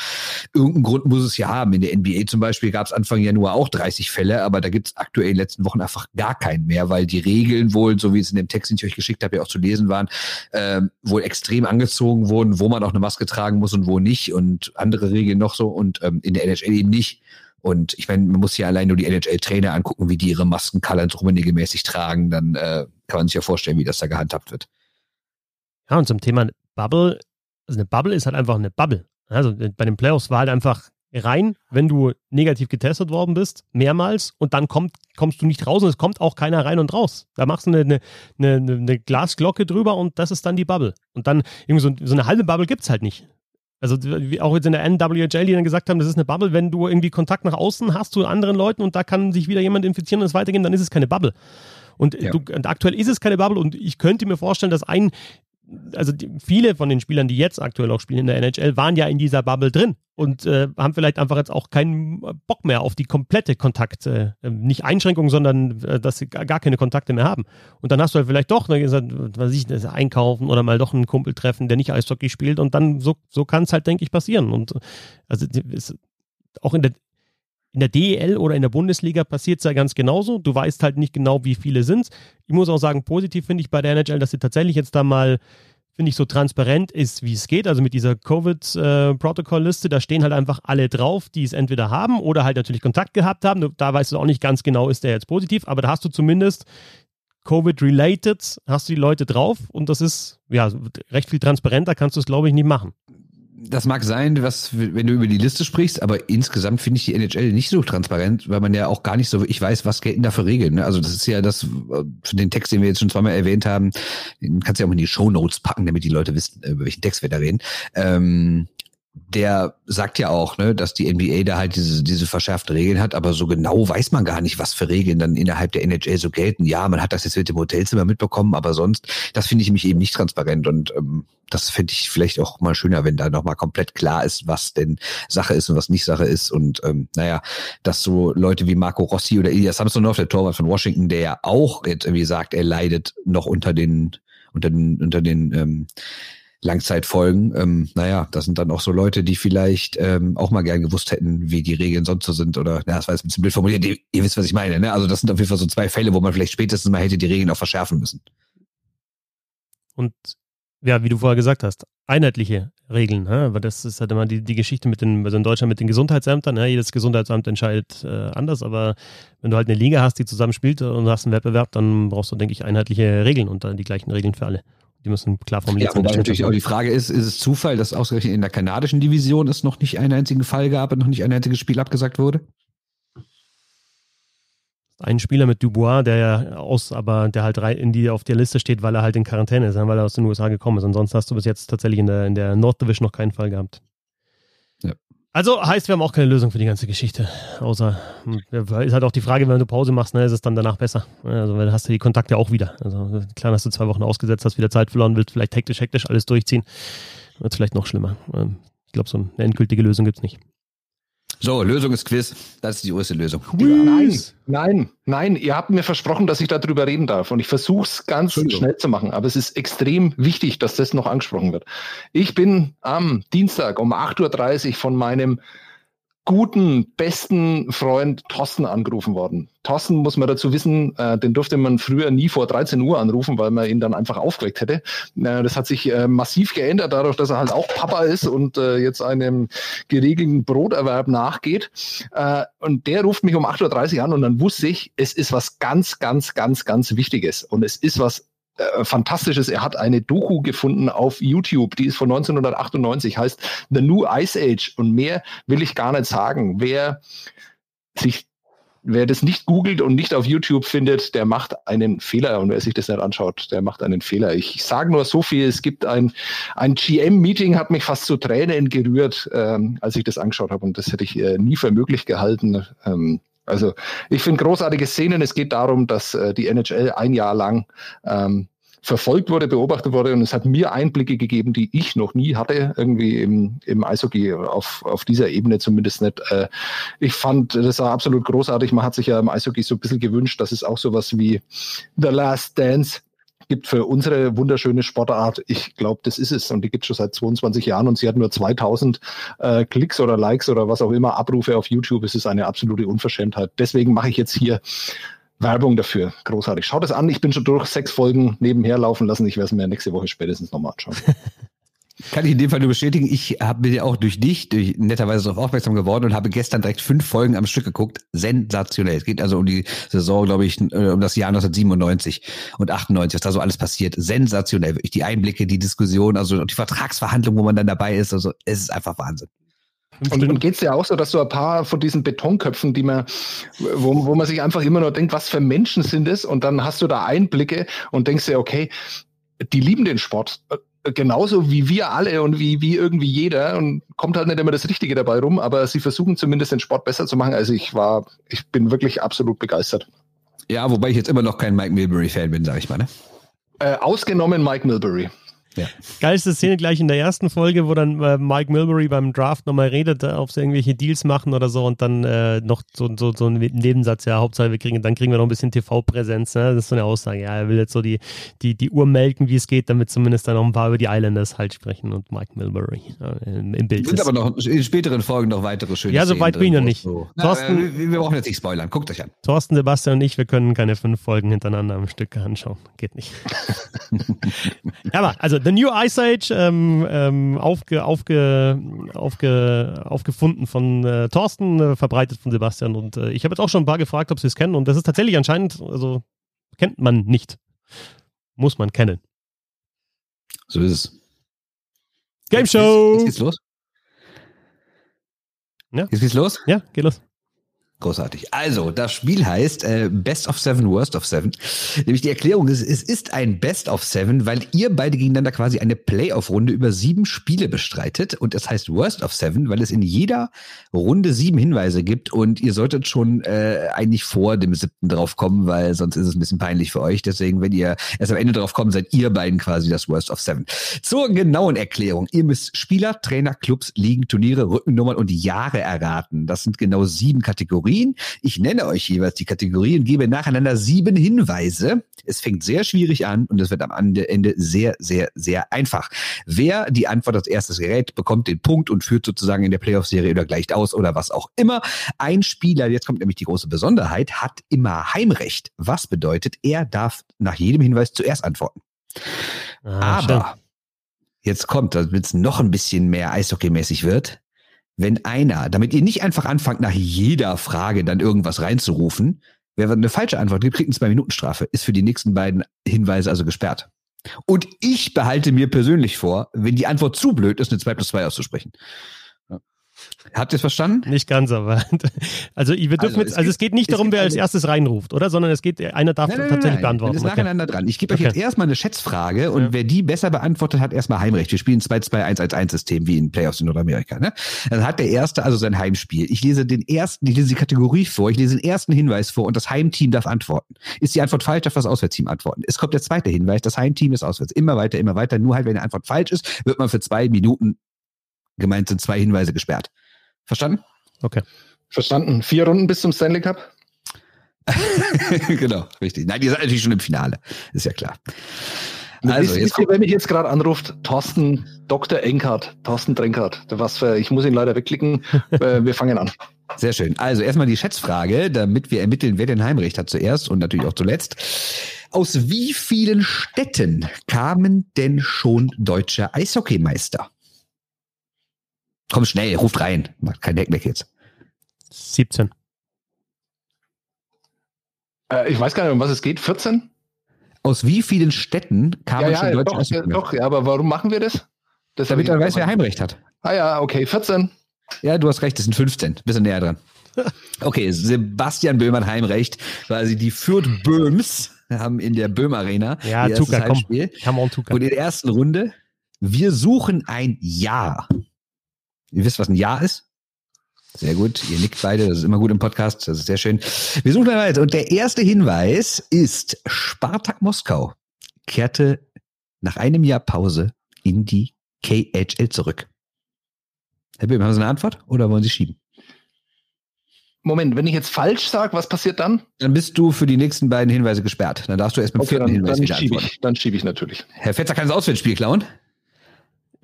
irgendeinen Grund muss es ja haben. In der NBA zum Beispiel gab es Anfang Januar auch 30 Fälle, aber da gibt es aktuell in den letzten Wochen einfach gar keinen mehr, weil die Regeln wohl, so wie es in dem Text, den ich euch geschickt habe, ja auch zu lesen waren, äh, wohl extrem angezogen wurden, wo man auch eine Maske tragen muss und wo nicht und andere Regeln noch so und ähm, in der NHL eben nicht. Und ich meine, man muss ja allein nur die NHL-Trainer angucken, wie die ihre Masken Karl Rummenigge mäßig tragen, dann äh, kann man sich ja vorstellen, wie das da gehandhabt wird. Ja, und zum Thema Bubble, also eine Bubble ist halt einfach eine Bubble. Also bei den Playoffs war halt einfach rein, wenn du negativ getestet worden bist, mehrmals, und dann kommt, kommst du nicht raus und es kommt auch keiner rein und raus. Da machst du eine, eine, eine, eine Glasglocke drüber und das ist dann die Bubble. Und dann irgendwie so, so eine halbe Bubble gibt es halt nicht. Also wie auch jetzt in der NWHL, die dann gesagt haben, das ist eine Bubble, wenn du irgendwie Kontakt nach außen hast zu anderen Leuten und da kann sich wieder jemand infizieren und es weitergehen, dann ist es keine Bubble. Und, ja. du, und aktuell ist es keine Bubble und ich könnte mir vorstellen, dass ein also die, viele von den Spielern, die jetzt aktuell auch spielen in der NHL, waren ja in dieser Bubble drin und äh, haben vielleicht einfach jetzt auch keinen Bock mehr auf die komplette Kontakte, äh, nicht Einschränkungen, sondern äh, dass sie gar keine Kontakte mehr haben. Und dann hast du halt vielleicht doch, ne, gesagt, was ich, das einkaufen oder mal doch einen Kumpel treffen, der nicht Eishockey spielt und dann so, so kann es halt, denke ich, passieren. Und also ist, auch in der in der DEL oder in der Bundesliga passiert es ja ganz genauso. Du weißt halt nicht genau, wie viele sind. Ich muss auch sagen, positiv finde ich bei der NHL, dass sie tatsächlich jetzt da mal, finde ich, so transparent ist, wie es geht. Also mit dieser Covid-Protokoll-Liste, da stehen halt einfach alle drauf, die es entweder haben oder halt natürlich Kontakt gehabt haben. Da weißt du auch nicht ganz genau, ist der jetzt positiv, aber da hast du zumindest Covid-related, hast du die Leute drauf und das ist ja recht viel transparenter, kannst du es, glaube ich, nicht machen das mag sein, was, wenn du über die Liste sprichst, aber insgesamt finde ich die NHL nicht so transparent, weil man ja auch gar nicht so ich weiß, was gelten da für Regeln. Ne? Also das ist ja das, für den Text, den wir jetzt schon zweimal erwähnt haben, den kannst du ja auch in die Show Notes packen, damit die Leute wissen, über welchen Text wir da reden. Ähm, der sagt ja auch, ne, dass die NBA da halt diese, diese verschärften Regeln hat, aber so genau weiß man gar nicht, was für Regeln dann innerhalb der NHL so gelten. Ja, man hat das jetzt mit dem Hotelzimmer mitbekommen, aber sonst, das finde ich mich eben nicht transparent und ähm, das finde ich vielleicht auch mal schöner, wenn da nochmal komplett klar ist, was denn Sache ist und was nicht Sache ist. Und ähm, naja, dass so Leute wie Marco Rossi oder Ilya Samsonov, der Torwart von Washington, der ja auch jetzt irgendwie sagt, er leidet noch unter den, unter den, unter den ähm, Langzeitfolgen. Ähm, naja, das sind dann auch so Leute, die vielleicht ähm, auch mal gern gewusst hätten, wie die Regeln sonst so sind. Oder, na, das war jetzt ein bisschen blöd formuliert, ihr, ihr wisst, was ich meine. Ne? Also das sind auf jeden Fall so zwei Fälle, wo man vielleicht spätestens mal hätte die Regeln auch verschärfen müssen. Und ja, wie du vorher gesagt hast, einheitliche Regeln. Ne? Aber das ist halt immer die, die Geschichte mit den, also in Deutschland mit den Gesundheitsämtern. Ne? Jedes Gesundheitsamt entscheidet äh, anders, aber wenn du halt eine Liga hast, die zusammen spielt und hast einen Wettbewerb, dann brauchst du, denke ich, einheitliche Regeln und dann die gleichen Regeln für alle. Die müssen klar formuliert ja, wobei natürlich auch die Frage ist, ist es Zufall, dass ausgerechnet in der kanadischen Division es noch nicht einen einzigen Fall gab und noch nicht ein einziges Spiel abgesagt wurde? Ein Spieler mit Dubois, der ja aus, aber der halt in die auf der Liste steht, weil er halt in Quarantäne ist, weil er aus den USA gekommen ist. Ansonsten hast du bis jetzt tatsächlich in der, in der North Division noch keinen Fall gehabt. Also heißt, wir haben auch keine Lösung für die ganze Geschichte. Außer ist halt auch die Frage, wenn du Pause machst, ne, ist es dann danach besser. Also dann hast du die Kontakte auch wieder. Also klar, dass du zwei Wochen ausgesetzt hast, wieder Zeit verloren willst, vielleicht hektisch, hektisch alles durchziehen, wird vielleicht noch schlimmer. Ähm, ich glaube, so eine endgültige Lösung gibt es nicht. So, Lösung ist Quiz. Das ist die größte Lösung. Nein, nein, nein. Ihr habt mir versprochen, dass ich darüber reden darf. Und ich versuche es ganz schnell zu machen. Aber es ist extrem wichtig, dass das noch angesprochen wird. Ich bin am Dienstag um 8.30 Uhr von meinem guten, besten Freund Thorsten angerufen worden. Thorsten muss man dazu wissen, äh, den durfte man früher nie vor 13 Uhr anrufen, weil man ihn dann einfach aufgeweckt hätte. Äh, das hat sich äh, massiv geändert, dadurch, dass er halt auch Papa ist und äh, jetzt einem geregelten Broterwerb nachgeht. Äh, und der ruft mich um 8.30 Uhr an und dann wusste ich, es ist was ganz, ganz, ganz, ganz Wichtiges. Und es ist was äh, Fantastisches. Er hat eine Doku gefunden auf YouTube, die ist von 1998, heißt The New Ice Age. Und mehr will ich gar nicht sagen. Wer sich Wer das nicht googelt und nicht auf YouTube findet, der macht einen Fehler. Und wer sich das nicht anschaut, der macht einen Fehler. Ich sage nur so viel, es gibt ein, ein GM-Meeting, hat mich fast zu Tränen gerührt, ähm, als ich das angeschaut habe. Und das hätte ich äh, nie für möglich gehalten. Ähm, also ich finde großartige Szenen. Es geht darum, dass äh, die NHL ein Jahr lang ähm, verfolgt wurde, beobachtet wurde und es hat mir Einblicke gegeben, die ich noch nie hatte, irgendwie im, im Eishockey, auf, auf dieser Ebene zumindest nicht. Äh, ich fand, das war absolut großartig. Man hat sich ja im Eishockey so ein bisschen gewünscht, dass es auch sowas wie The Last Dance gibt für unsere wunderschöne Sportart. Ich glaube, das ist es. Und die gibt schon seit 22 Jahren und sie hat nur 2000 äh, Klicks oder Likes oder was auch immer, Abrufe auf YouTube. Es ist eine absolute Unverschämtheit. Deswegen mache ich jetzt hier Werbung dafür. Großartig. Schaut es an. Ich bin schon durch sechs Folgen nebenher laufen lassen. Ich werde es mir nächste Woche spätestens nochmal anschauen. <laughs> Kann ich in dem Fall nur bestätigen. Ich habe mir auch durch dich, durch netterweise darauf aufmerksam geworden und habe gestern direkt fünf Folgen am Stück geguckt. Sensationell. Es geht also um die Saison, glaube ich, äh, um das Jahr 1997 und 98, was da so alles passiert. Sensationell. Wirklich die Einblicke, die Diskussion, also die Vertragsverhandlung, wo man dann dabei ist. Also es ist einfach Wahnsinn. Und, und geht es ja auch so, dass so ein paar von diesen Betonköpfen, die man, wo, wo man sich einfach immer nur denkt, was für Menschen sind es? Und dann hast du da Einblicke und denkst dir, okay, die lieben den Sport genauso wie wir alle und wie, wie irgendwie jeder und kommt halt nicht immer das Richtige dabei rum, aber sie versuchen zumindest den Sport besser zu machen. Also ich war, ich bin wirklich absolut begeistert. Ja, wobei ich jetzt immer noch kein Mike Milbury-Fan bin, sag ich mal, ne? Äh, ausgenommen Mike Milbury. Ja. Geilste Szene gleich in der ersten Folge, wo dann äh, Mike Milbury beim Draft nochmal redet, äh, ob sie irgendwelche Deals machen oder so und dann äh, noch so, so, so ein Nebensatz, ja, Hauptsache wir kriegen, dann kriegen wir noch ein bisschen TV-Präsenz, ne? Das ist so eine Aussage. Ja, er will jetzt so die, die, die Uhr melken, wie es geht, damit zumindest dann noch ein paar über die Islanders halt sprechen und Mike Milbury äh, im, im Bild. Es sind aber noch in späteren Folgen noch weitere schöne Ja, so weit bin ich noch nicht. So. Thorsten, Na, wir, wir, brauchen jetzt nicht spoilern, guckt euch an. Thorsten, Sebastian und ich, wir können keine fünf Folgen hintereinander am Stück anschauen. Geht nicht. <laughs> aber, also, The New Ice Age ähm, ähm, aufge, aufge, aufge, aufgefunden von äh, Thorsten, äh, verbreitet von Sebastian. Und äh, ich habe jetzt auch schon ein paar gefragt, ob sie es kennen. Und das ist tatsächlich anscheinend, also kennt man nicht. Muss man kennen. So ist es. Game Show! Jetzt, geht's los. Ja. Jetzt geht's los? Ja, geht los. Großartig. Also, das Spiel heißt äh, Best of Seven, Worst of Seven. Nämlich die Erklärung ist, es ist ein Best of Seven, weil ihr beide gegeneinander quasi eine Playoff-Runde über sieben Spiele bestreitet. Und es heißt Worst of Seven, weil es in jeder Runde sieben Hinweise gibt und ihr solltet schon äh, eigentlich vor dem siebten drauf kommen, weil sonst ist es ein bisschen peinlich für euch. Deswegen, wenn ihr erst am Ende drauf kommt, seid ihr beiden quasi das Worst of Seven. Zur genauen Erklärung. Ihr müsst Spieler, Trainer, Clubs, Ligen, Turniere, Rückennummern und Jahre erraten. Das sind genau sieben Kategorien. Ich nenne euch jeweils die Kategorien und gebe nacheinander sieben Hinweise. Es fängt sehr schwierig an und es wird am Ende sehr, sehr, sehr einfach. Wer die Antwort als erstes gerät, bekommt den Punkt und führt sozusagen in der Playoff-Serie oder gleicht aus oder was auch immer. Ein Spieler, jetzt kommt nämlich die große Besonderheit, hat immer Heimrecht. Was bedeutet, er darf nach jedem Hinweis zuerst antworten. Ah, Aber schön. jetzt kommt, damit es noch ein bisschen mehr Eishockey-mäßig wird, wenn einer, damit ihr nicht einfach anfangt, nach jeder Frage dann irgendwas reinzurufen, wer eine falsche Antwort gibt, kriegt eine Zwei-Minuten-Strafe, ist für die nächsten beiden Hinweise also gesperrt. Und ich behalte mir persönlich vor, wenn die Antwort zu blöd ist, eine 2 plus 2 auszusprechen. Habt ihr es verstanden? Nicht ganz, aber. <laughs> Also, wir dürfen Also, jetzt, es also es geht nicht es darum, wer als erstes reinruft, oder? Sondern es geht, einer darf tatsächlich beantworten. Man ist Okay. nacheinander dran. Ich gebe euch Okay. jetzt erstmal eine Schätzfrage und Ja. wer die besser beantwortet, hat erstmal Heimrecht. Wir spielen 2-2-1-1-1-System wie in Playoffs in Nordamerika. Ne? Dann hat der Erste also sein Heimspiel. Ich lese den ersten, ich lese die Kategorie vor, ich lese den ersten Hinweis vor und das Heimteam darf antworten. Ist die Antwort falsch, darf das Auswärtsteam antworten. Es kommt der zweite Hinweis, das Heimteam ist auswärts. Immer weiter, immer weiter. Nur halt, wenn die Antwort falsch ist, wird man für zwei Minuten, gemeint sind zwei Hinweise gesperrt. Verstanden? Verstanden. Vier Runden bis zum Stanley Cup? <laughs> genau, richtig. Nein, ihr seid natürlich schon im Finale. Ist ja klar. Also, jetzt ihr, wer mich jetzt gerade anruft? Thorsten Dr. Enkart. Thorsten Drenkart. Was für, ich muss ihn leider wegklicken. <laughs> äh, wir fangen an. Sehr schön. Also erstmal die Schätzfrage, damit wir ermitteln, wer den Heimrecht hat zuerst und natürlich auch zuletzt. Aus wie vielen Städten kamen denn schon deutsche Eishockeymeister? Komm schnell, ruft rein. Macht kein Heckmeck jetzt. 17. Äh, ich weiß gar nicht, um was es geht. 14? Aus wie vielen Städten kamen Ja, schon ja, deutsche doch, ja, doch, ja, aber warum machen wir das? das Damit man ich- weiß, wer Heimrecht hat. Ah ja, okay, 14. Ja, du hast recht, es sind 15. Bisschen näher dran. <laughs> Okay, Sebastian Böhm hat Heimrecht, quasi die Fürth Böhms haben in der Böhm Arena Ja, ihr erstes Tuka, komm. Come on, Tuka. Und in der ersten Runde, wir suchen ein Jahr. Ihr wisst, was ein Jahr ist? Sehr gut, ihr nickt beide, das ist immer gut im Podcast, das ist sehr schön. Wir suchen weiter. Und der erste Hinweis ist, Spartak Moskau kehrte nach einem Jahr Pause in die KHL zurück. Herr Böhm, haben Sie eine Antwort oder wollen Sie schieben? Moment, wenn ich jetzt falsch sage, was passiert dann? Dann bist du für die nächsten beiden Hinweise gesperrt. Dann darfst du erst mit dem Okay, vierten dann, Hinweis dann wieder schiebe antworten. ich, dann schiebe ich natürlich. Herr Fetzer kann das Auswärtsspiel klauen.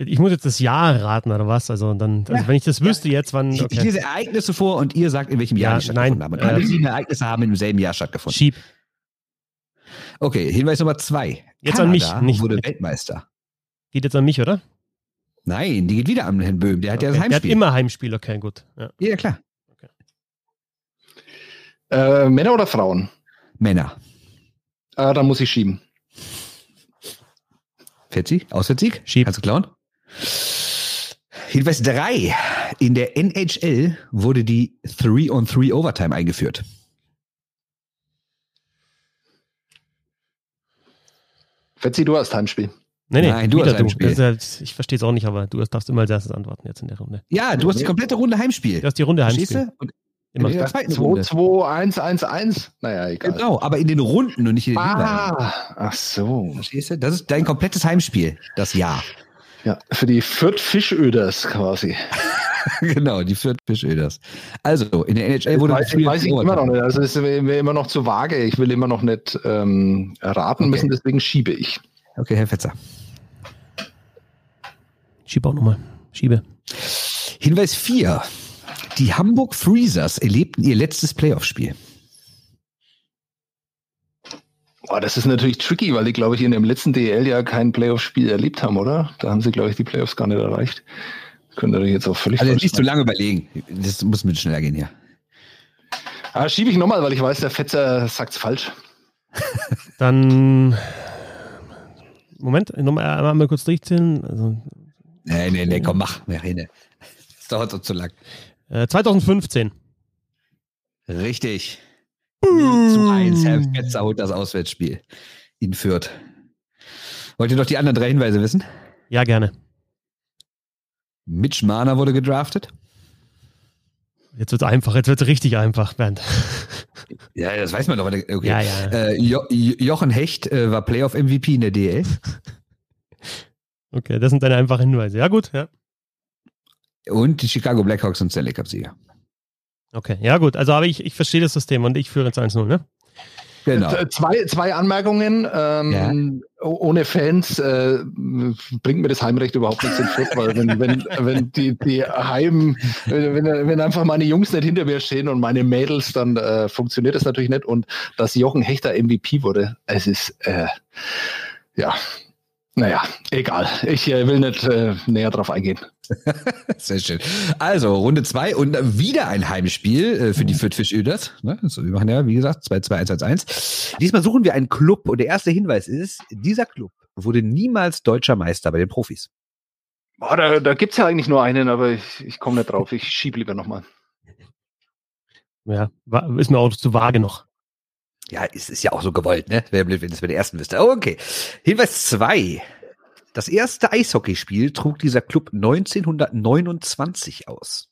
Ich muss jetzt das Jahr raten, oder was? Also, dann, also Ja. wenn ich das wüsste jetzt, wann. Ich, ich Okay. lese Ereignisse vor und ihr sagt, in welchem Jahr Ja, die stattgefunden nein, haben. Alle äh, sieben Ereignisse haben im selben Jahr stattgefunden. Schieb. Okay, Hinweis Nummer zwei. Jetzt an mich, Kanada nicht- wurde Weltmeister. Geht jetzt an mich, oder? Nein, die geht wieder an Herrn Böhm. Der hat ja das Okay. Der hat Heimspiel. immer Heimspiel, okay, gut. Ja. ja, klar. Äh, Männer oder Frauen? Männer. Äh, dann muss ich schieben. Fetzi, Auswärtssieg? Schieb. Kannst du klauen? Hinweis drei. In der NHL wurde die 3-on-3 Overtime eingeführt. Fetzi, du hast Heimspiel. Nee, nee, Nein, du hast Heimspiel. Das ist halt, ich verstehe es auch nicht, aber du darfst immer als erstes antworten jetzt in der Runde. Ja, du hast die komplette Runde Heimspiel. Du hast die Runde Verstehst Heimspiel. du? Und Immer. in der zweiten 2, Runde. 2, 1, 1, 1. Naja, egal. Genau, aber in den Runden und nicht in den Hinweisen. Ah, ach so. Verstehst du? Das ist dein komplettes Heimspiel, das Jahr. Ja, für die Fürth Fischöders quasi. <laughs> genau, die Fürth Fischöders. Also, in der NHL wurde weiß, früher weiß ich immer noch nicht. Also es ist mir immer noch zu vage. Ich will immer noch nicht ähm, raten Okay. müssen, deswegen schiebe ich. Okay, Herr Fetzer. Schieb auch nochmal. Schiebe. Hinweis 4. Die Hamburg Freezers erlebten ihr letztes Playoff-Spiel. Boah, das ist natürlich tricky, weil die, glaube ich, in dem letzten DL ja kein Playoff-Spiel erlebt haben, oder? Da haben sie, glaube ich, die Playoffs gar nicht erreicht. Könnte natürlich jetzt auch völlig Also nicht zu lange überlegen. Das muss mit schneller gehen hier. Ah, schiebe ich nochmal, weil ich weiß, der Fetzer sagt's falsch. <laughs> Dann. Moment, nochmal einmal kurz durchzählen. Also, Nee, nee, nee, komm, mach. Mehr Rede. Das dauert so zu lang. äh, 2015. Richtig. 0 zu 1. Herr Fetzer holt das Auswärtsspiel in Fürth. Wollt ihr noch die anderen drei Hinweise wissen? Ja, gerne. Mitch Marner wurde gedraftet. Jetzt wird es einfach, jetzt wird es richtig einfach, Bernd. Ja, das weiß man doch. Okay. Ja, ja. Äh, jo Jochen Hecht äh, war Playoff-MVP in der DL. <laughs> Okay, das sind deine einfachen Hinweise. Ja, gut, ja. Und die Chicago Blackhawks sind Stanley Cup-Sieger. Okay, ja gut. Also aber ich, ich verstehe das System und ich führe jetzt 1-0, ne? Genau. Zwei, zwei Anmerkungen. Ähm, Ja. Ohne Fans äh, bringt mir das Heimrecht überhaupt nichts in Fürth, weil wenn, wenn, wenn die, die Heim, wenn, wenn wenn einfach meine Jungs nicht hinter mir stehen und meine Mädels, dann äh, funktioniert das natürlich nicht. Und dass Jochen Hechter MVP wurde, es ist äh, ja, naja, egal. Ich äh, will nicht äh, näher drauf eingehen. <laughs> Sehr schön. Also, Runde zwei und wieder ein Heimspiel äh, für die Fürth Öders. Ne? Also, wir machen ja, wie gesagt, 2-2-1-1-1. Diesmal suchen wir einen Club und der erste Hinweis ist, dieser Club wurde niemals deutscher Meister bei den Profis. Boah, da da gibt es ja eigentlich nur einen, aber ich, ich komme nicht drauf. Ich schiebe lieber nochmal. Ja, ist mir auch zu vage noch. Ja, es ist ja auch so gewollt, ne? Wäre blöd, wenn es bei der ersten wüsste. Oh, okay. Hinweis zwei. Das erste Eishockeyspiel trug dieser Club 1929 aus.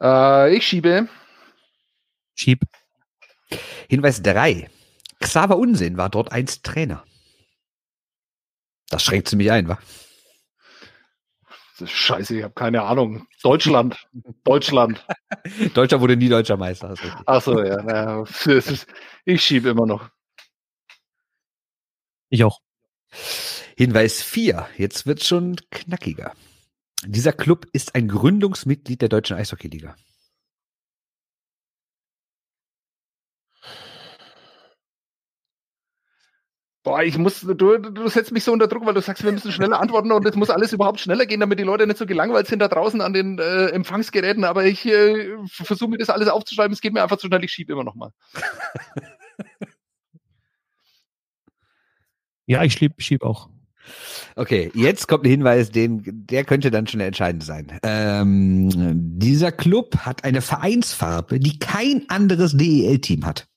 Äh, ich schiebe. Schieb. Hinweis drei. Xaver Unsinn war dort einst Trainer. Das schränkt ziemlich ein, wa? Das ist Scheiße, ich habe keine Ahnung. Deutschland. Deutschland. <laughs> Deutscher wurde nie deutscher Meister. Das ist richtig. Ach so, ja. ja das ist, ich schiebe immer noch. Ich auch. Hinweis 4. Jetzt wird's schon knackiger. Dieser Club ist ein Gründungsmitglied der Deutschen Eishockeyliga. Boah, ich muss, du, du setzt mich so unter Druck, weil du sagst, wir müssen schneller antworten und es muss alles überhaupt schneller gehen, damit die Leute nicht so gelangweilt sind da draußen an den äh, Empfangsgeräten. Aber ich äh, versuche mir das alles aufzuschreiben. Es geht mir einfach zu schnell. Ich schiebe immer noch mal. <laughs> Ja, ich schieb, schieb auch. Okay, jetzt kommt ein Hinweis, den, der könnte dann schon entscheidend sein. Ähm, dieser Club hat eine Vereinsfarbe, die kein anderes DEL-Team hat.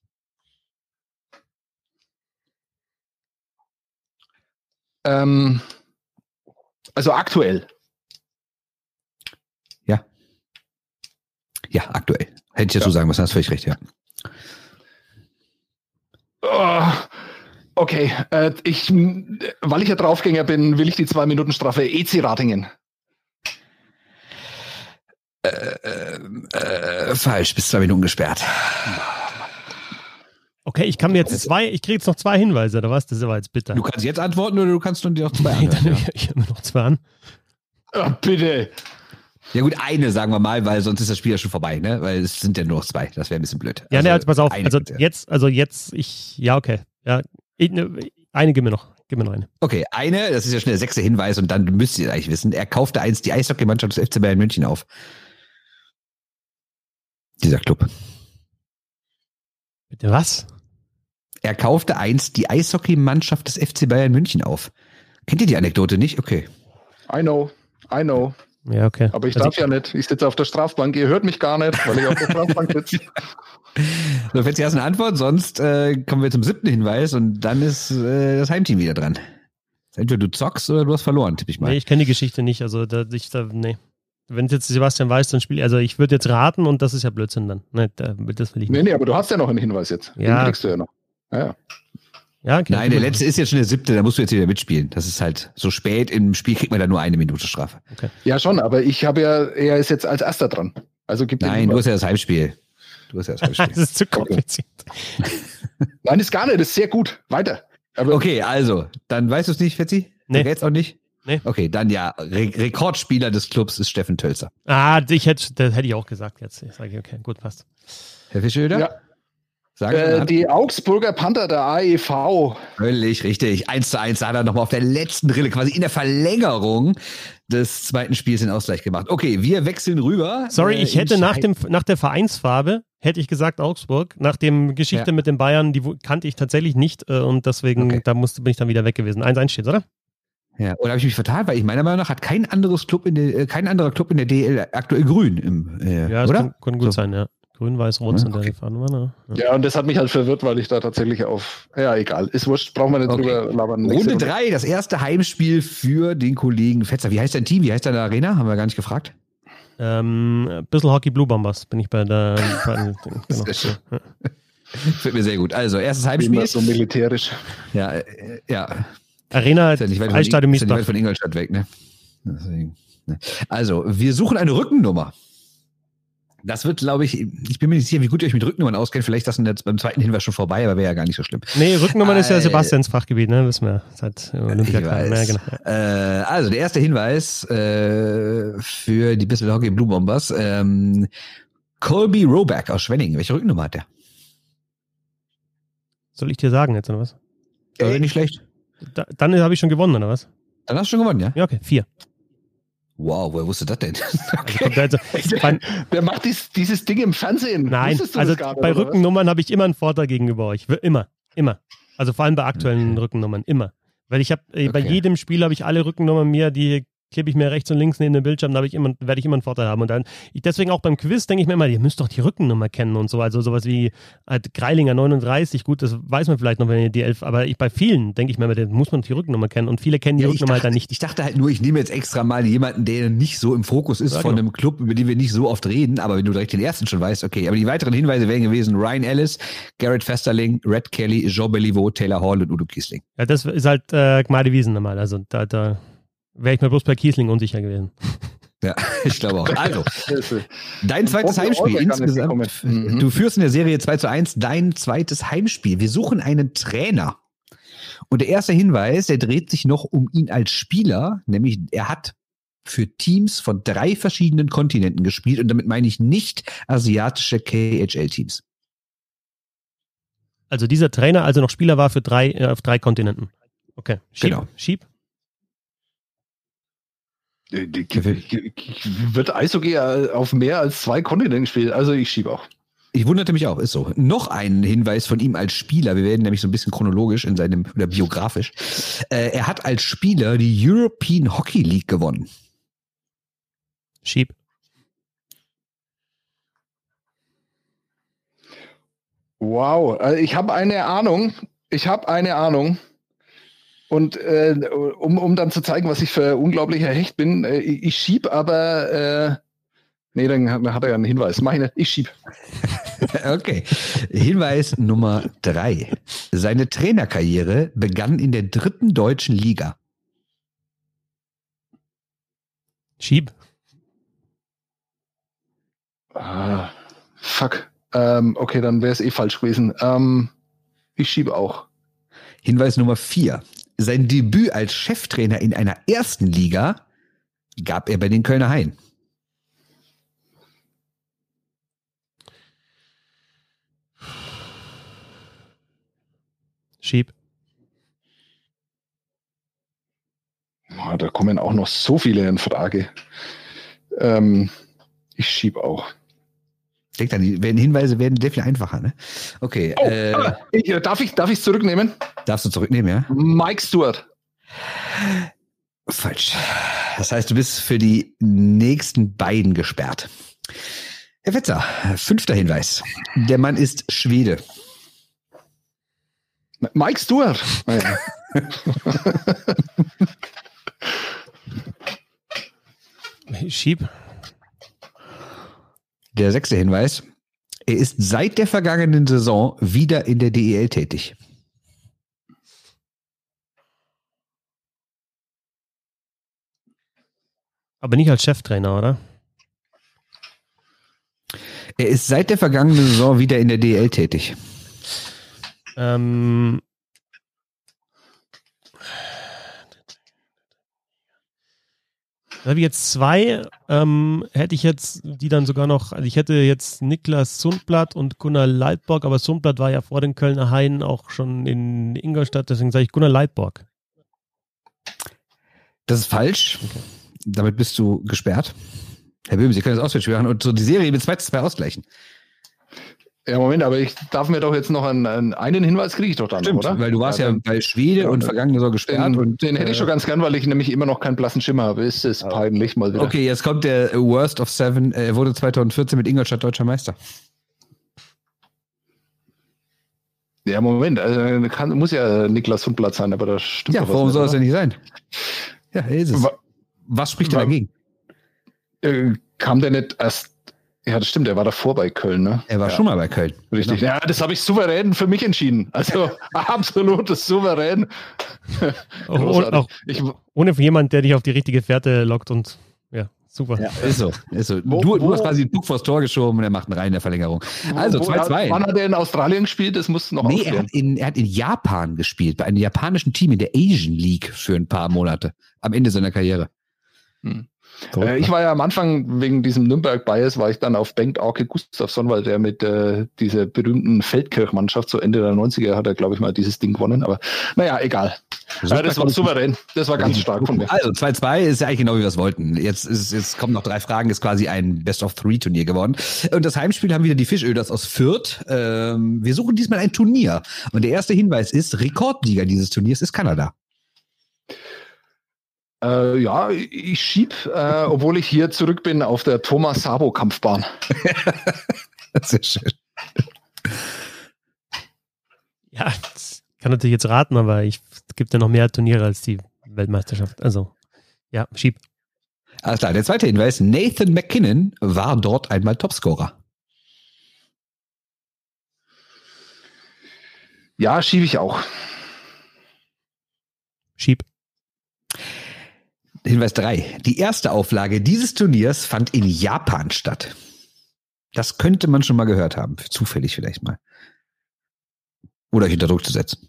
Ähm, also aktuell. Ja. Ja, aktuell. Hätte ich dazu sagen müssen, hast völlig recht, ja. Oh, okay, äh, ich, weil ich ja Draufgänger bin, will ich die zwei Minuten Strafe EC Ratingen. Äh, falsch, bis zwei Minuten gesperrt. Okay, ich kann mir jetzt zwei, ich kriege jetzt noch zwei Hinweise, oder was? Das war jetzt bitter. Du kannst jetzt antworten oder du kannst nur dir noch zwei <laughs> Nee, dann höre <laughs> ich immer noch zwei an. Oh, bitte. Ja gut, eine sagen wir mal, weil sonst ist das Spiel ja schon vorbei, ne? Weil es sind ja nur noch zwei. Das wäre ein bisschen blöd. Ja, ne, also pass auf. Also ja. jetzt, also jetzt, ich, ja, okay. Ja, ich, ne, eine gib mir noch. Gib mir noch eine. Okay, eine, das ist ja schon der sechste Hinweis und dann müsst ihr eigentlich wissen, er kaufte einst die Eishockeymannschaft des FC Bayern München auf. Dieser Club. Bitte was? Er kaufte einst die Eishockeymannschaft des FC Bayern München auf. Kennt ihr die Anekdote nicht? Okay. I know, I know. Ja, okay. Aber ich Also darf ja nicht. Ich sitze auf der Strafbank. Ihr hört mich gar nicht, weil ich auf der Strafbank sitze. <laughs> So, jetzt erst eine Antwort, sonst äh, kommen wir zum siebten Hinweis und dann ist äh, das Heimteam wieder dran. Entweder du zockst oder du hast verloren, tippe ich mal. Nee, ich kenne die Geschichte nicht. Also da, ich, da, nee. Wenn jetzt Sebastian weiß, dann spiel also ich würde jetzt raten und das ist ja Blödsinn dann. Nee, da, das will ich Nee, nicht. nee, aber du hast ja noch einen Hinweis jetzt. Den Ja. kriegst du ja noch. Ja, ja. Ja, okay. Nein, der letzte ist jetzt schon der siebte, da musst du jetzt wieder mitspielen. Das ist halt so spät im Spiel kriegt man da nur eine Minute Strafe. ja, schon, aber ich habe ja, er ist jetzt als erster dran. Also gibt Nein, du hast ja das Heimspiel. Du hast ja das <laughs> das Heimspiel. ist zu kompliziert. Nein, ist gar nicht, das ist sehr gut. Weiter. Aber Okay, also, dann weißt du es nicht, Fetzi? Nee. Du jetzt auch nicht? Nee. Okay, dann ja, Re Rekordspieler des Clubs ist Steffen Tölzer. Ah, ich hätte, das hätte ich auch gesagt jetzt. Ich sage, okay, gut, passt. Herr Fischöder? Ja. Äh, mal. die Augsburger Panther der E AEV. Völlig richtig. Eins zu eins da hat er nochmal auf der letzten Drille, quasi in der Verlängerung des zweiten Spiels den Ausgleich gemacht. Okay, wir wechseln rüber. Sorry, Äh, ich hätte nach, dem, nach der Vereinsfarbe, hätte ich gesagt Augsburg. Nach dem Geschichte Ja. mit den Bayern, die kannte ich tatsächlich nicht äh, und deswegen, Okay. da musste, bin ich dann wieder weg gewesen. 1-1 steht, oder? Ja, oder habe ich mich vertan? Weil ich meiner Meinung nach hat kein anderes Club in der, äh, kein anderer Club in der DL aktuell grün im, äh, Ja, das oder? kann, kann gut So. sein, ja. Grün, weiß, rot Ja, sind da okay. die Fahnen. ne? Ja. Ja, und das hat mich halt verwirrt, weil ich da tatsächlich auf. Ja, egal. Ist wurscht, brauchen wir nicht Okay. drüber labern. Runde drei, das erste Heimspiel für den Kollegen Fetzer. Wie heißt dein Team? Wie heißt deine Arena? Haben wir gar nicht gefragt. Ähm, ein bisschen Hockey Blue Bombers bin ich bei der. <laughs> Bei, genau. Fällt mir sehr gut. Also, erstes Immer Heimspiel. so militärisch. Ja, äh, ja. Arena, Ist ja nicht weit ist ja nicht weit Miesbach. von Ingolstadt weg, ne? Deswegen, ne? Also, wir suchen eine Rückennummer. Das wird, glaube ich, ich bin mir nicht sicher, wie gut ihr euch mit Rückennummern auskennt. Vielleicht ist das jetzt beim zweiten Hinweis schon vorbei, aber wäre ja gar nicht so schlimm. Nee, Rückennummern ist ja Äh, Sebastians Fachgebiet, ne? Wissen wir. Seit Olympia. Ja, genau. Äh, also, der erste Hinweis äh, für die Bissel Hockey Blue Bombers. Ähm, Colby Roback aus Schwenningen. Welche Rückennummer hat der? Soll ich dir sagen jetzt, oder was? Äh, nicht schlecht. Da, dann habe ich schon gewonnen, oder was? Dann hast du schon gewonnen, ja? Ja, okay. Vier. Wow, woher wusste das denn? Kommt <laughs> also, beim, Wer macht dies, dieses Ding im Fernsehen? nein, also nicht, bei? Rückennummern habe ich immer einen Vorteil gegenüber euch. Immer. Immer. Also vor allem bei aktuellen Rückennummern. Immer. Weil ich habe, äh, bei Okay. jedem Spiel habe ich alle Rückennummern mir, die klebe ich mir rechts und links neben den Bildschirm, da habe ich immer, werde ich immer einen Vorteil haben. Und dann, ich, deswegen auch beim Quiz denke ich mir immer, ihr müsst doch die Rückennummer kennen und so. Also sowas wie halt Greilinger 39, gut, das weiß man vielleicht noch, wenn ihr die 11, aber ich, bei vielen denke ich mir, immer, da muss man die Rückennummer kennen. Und viele kennen die Ja, Rückennummer halt dann dachte, nicht. ich dachte halt nur, ich nehme jetzt extra mal jemanden, der nicht so im Fokus ist Ja, von genau. einem Club, über den wir nicht so oft reden, aber wenn du direkt den ersten schon weißt, okay. Aber die weiteren Hinweise wären gewesen Ryan Ellis, Garrett Festerling, Red Kelly, Jean Beliveau, Taylor Hall und Udo Kiesling. Ja, das ist halt äh, Gmade Wiesen normal. Also da, da wäre ich mir bloß bei Kiesling unsicher gewesen. <laughs> Ja, ich glaube auch. Also, dein zweites Heimspiel insgesamt. Mhm. Du führst in der Serie 2 zu 1 dein zweites Heimspiel. Wir suchen einen Trainer. Und der erste Hinweis, der dreht sich noch um ihn als Spieler, nämlich er hat für Teams von drei verschiedenen Kontinenten gespielt und damit meine ich nicht asiatische KHL-Teams. Also dieser Trainer also noch Spieler war für drei, äh, auf drei Kontinenten. Okay. Schieb, Genau. Schieb? Äh, Wird Eishockey äh, auf mehr als zwei Kontinenten gespielt? Also ich schiebe auch. Ich wunderte mich auch, ist so. Noch ein Hinweis von ihm als Spieler. Wir werden nämlich so ein bisschen chronologisch in seinem, oder biografisch. Äh, er hat als Spieler die European Hockey League gewonnen. Schieb. Wow, also ich habe eine Ahnung. Ich habe eine Ahnung. Und äh, um, um dann zu zeigen, was ich für unglaublicher Hecht bin, äh, ich, schieb aber. Äh, nee, dann hat, hat er ja einen Hinweis. Mach ich nicht. Ich schieb. <laughs> Okay. Hinweis Nummer drei. Seine Trainerkarriere begann in der dritten deutschen Liga. Schieb. Ah, fuck. Ähm, okay, dann wäre es eh falsch gewesen. Ähm, ich schiebe auch. Hinweis Nummer vier. Sein Debüt als Cheftrainer in einer ersten Liga gab er bei den Kölner Haien. Schieb. Boah, da kommen auch noch so viele in Frage. Ähm, ich schiebe auch. Denkt an, die werden Hinweise werden sehr viel einfacher, ne? Okay, Oh, äh, ich, darf ich darf ich zurücknehmen? darfst du zurücknehmen, ja? Mike Stewart. Falsch. Das heißt, du bist für die nächsten beiden gesperrt. Herr Wetzer, fünfter Hinweis. Der Mann ist Schwede. Mike Stewart. Ah, ja. <laughs> Schieb. Der sechste Hinweis. Er ist seit der vergangenen Saison wieder in der DEL tätig. Aber nicht als Cheftrainer, oder? Er ist seit der vergangenen Saison wieder in der DEL tätig. Ähm, da habe ich jetzt zwei, ähm, hätte ich jetzt die dann sogar noch, also ich hätte jetzt Niklas Sundblatt und Gunnar Leitborg, aber Sundblatt war ja vor den Kölner Haien auch schon in Ingolstadt, deswegen sage ich Gunnar Leitborg. Das ist falsch. Damit bist du gesperrt. Herr Böhm, Sie können das auswärts machen und so die Serie mit 2 zu 2 ausgleichen. Ja, Moment, aber ich darf mir doch jetzt noch einen, einen Hinweis kriege ich doch dann, Stimmt, oder? weil du warst ja, bei Schwede und vergangene Saison gesperrt. Den, und, den hätte ich schon ganz gern, weil ich nämlich immer noch keinen blassen Schimmer habe. Ist es peinlich mal wieder. Okay, jetzt kommt der Worst of Seven. Er wurde 2014 mit Ingolstadt deutscher Meister. Ja, Moment, also kann, muss ja Niklas Sundblatt sein, aber das stimmt Ja, warum soll es denn nicht sein? Ja, ist es. Wa- Was spricht denn dagegen? Äh, kam der nicht erst. Ja, das stimmt, er war davor bei Köln, ne? Er war ja, schon mal bei Köln. Richtig. Ja, das habe ich souverän für mich entschieden. Also <laughs> absolutes Souverän. Auch Ich, ohne jemand, der dich auf die richtige Fährte lockt und ja, super. Ja, ist so. Ist so. Wo- du, du wo- hast quasi den Puck vors Tor geschoben und er macht einen rein in der Verlängerung. Also wo- Wann 2-2. hat er in Australien gespielt? Das musst du noch Nee, er hat, in, er hat in Japan gespielt, bei einem japanischen Team in der Asian League für ein paar Monate. Am Ende seiner Karriere. Hm. Äh, ich war ja am Anfang wegen diesem Nürnberg-Bias, war ich dann auf Bengt Auke Gustafsson, weil der mit äh, dieser berühmten Feldkirch-Mannschaft zu Ende der 90er hat er, glaube ich, mal dieses Ding gewonnen. Aber naja, egal. Äh, das war souverän. Das war ganz stark von mir. Also 2-2 ist ja eigentlich genau wie wir es wollten. Jetzt, ist, jetzt kommen noch drei Fragen, ist quasi ein Best-of-Three-Turnier geworden. Und das Heimspiel haben wieder die Fischöders aus Fürth. Ähm, wir suchen diesmal ein Turnier. Und der erste Hinweis ist, Rekordsieger dieses Turniers ist Kanada. Äh, ja, ich schieb, äh, obwohl ich hier zurück bin auf der Thomas Sabo Kampfbahn. <laughs> Sehr schön. Ja, das kann natürlich jetzt raten, aber ich, es gibt ja noch mehr Turniere als die Weltmeisterschaft. Also, ja, schieb. Alles klar, der zweite Hinweis, Nathan McKinnon war dort einmal Topscorer. Ja, schiebe ich auch. Schieb. Hinweis 3. Die erste Auflage dieses Turniers fand in Japan statt. Das könnte man schon mal gehört haben. Zufällig vielleicht mal. Oder euch unter Druck zu setzen.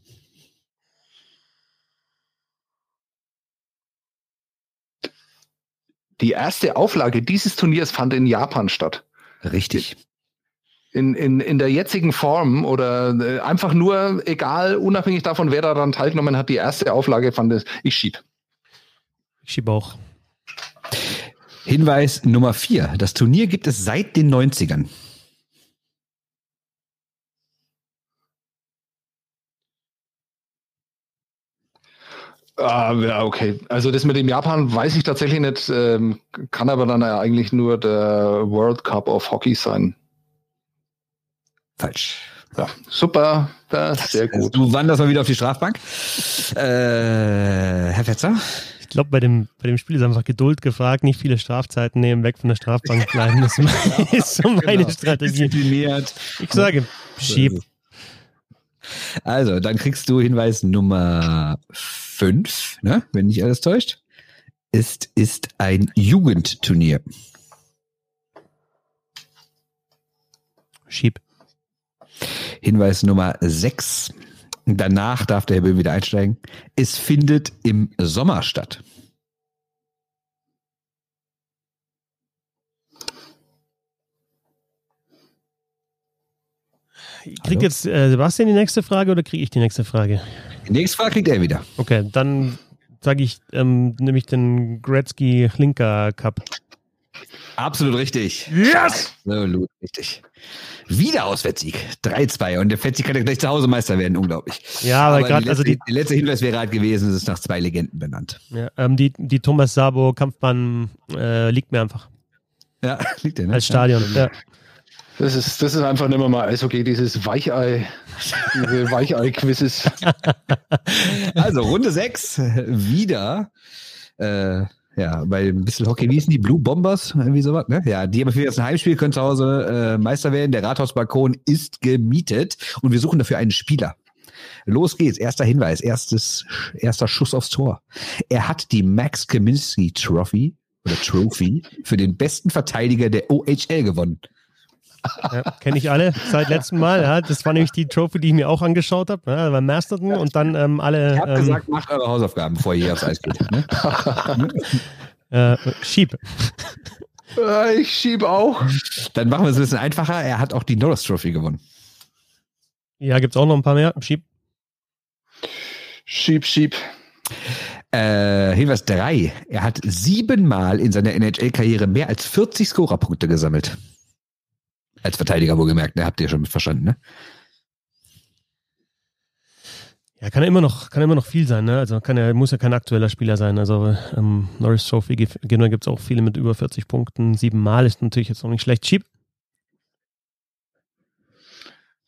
Die erste Auflage dieses Turniers fand in Japan statt. Richtig. In, in, in der jetzigen Form oder äh, einfach nur, egal, unabhängig davon, wer daran teilgenommen hat, die erste Auflage fand es, ich schieb. Ich schiebe auch. Hinweis Nummer 4. Das Turnier gibt es seit den 90ern. Ah, ja, okay. Also das mit dem Japan weiß ich tatsächlich nicht, ähm, kann aber dann ja eigentlich nur der World Cup of Hockey sein. Falsch. Ja, super, das ist sehr gut. Du wanderst mal wieder auf die Strafbank. Äh, Herr Fetzer? Ich glaube, bei dem, bei dem Spiel ist einfach Geduld gefragt, nicht viele Strafzeiten nehmen, weg von der Strafbank bleiben. Das <laughs> ist so meine Genau. Strategie. Diszipliniert. Ich sage, schieb. Also, dann kriegst du Hinweis Nummer 5, ne? wenn nicht alles täuscht. Ist, ist ein Jugendturnier. Schieb. Hinweis Nummer 6. Danach darf der Böhm wieder einsteigen. Es findet im Sommer statt. Kriegt jetzt äh, Sebastian die nächste Frage oder kriege ich die nächste Frage? Die nächste Frage kriegt er wieder. Okay, dann sage ich, ähm, nehme ich den Gretzky Linker Cup. Absolut richtig. Yes! Absolut richtig. Wieder Auswärtssieg. 3-2. Und der Fetzi kann ja gleich zu Hause Meister werden. Unglaublich. Ja, aber, die gerade, also die, der letzte Hinweis wäre halt gewesen, es ist nach zwei Legenden benannt. ja, ähm, die, die Thomas Sabo Kampfbahn äh, liegt mir einfach Ja, <laughs> liegt der, ne? als Stadion. Ja. Das ist, das ist einfach nicht mehr mal Eishockey, dieses Weichei, diese <laughs> Weichei-Quizzes. <laughs> Also Runde 6, wieder. Äh, ja, bei ein bisschen Hockey, wie hießen die? Blue Bombers? Irgendwie sowas, ne? Ja, die haben für jetzt ein Heimspiel, können zu Hause äh, Meister werden. Der Rathausbalkon ist gemietet und wir suchen dafür einen Spieler. Los geht's. Erster Hinweis, erstes, erster Schuss aufs Tor. Er hat die Max Kaminski Trophy oder Trophy für den besten Verteidiger der OHL gewonnen. Ja, Kenne ich alle seit letztem Mal. Ja. Das war nämlich die Trophy, die ich mir auch angeschaut habe, ja, beim Masterton und dann ähm, alle Ich habe ähm, gesagt, macht eure Hausaufgaben, bevor ihr hier aufs Eis geht. Ne? <laughs> äh, Schieb. Äh, ich schiebe auch. Dann machen wir es ein bisschen einfacher. Er hat auch die Norris Trophy gewonnen. Ja, gibt's auch noch ein paar mehr. Schieb. Schieb, schieb. Äh, Hinweis 3. Er hat siebenmal in seiner NHL-Karriere mehr als 40 Scorerpunkte gesammelt. Als Verteidiger wohlgemerkt, ne? Habt ihr schon verstanden, ne? Ja, kann ja immer noch, kann immer noch viel sein, ne? Also kann ja, muss ja kein aktueller Spieler sein. Also ähm, Norris Trophy Gewinner gibt es auch viele mit über 40 Punkten. Siebenmal ist natürlich jetzt auch nicht schlecht. Cheap.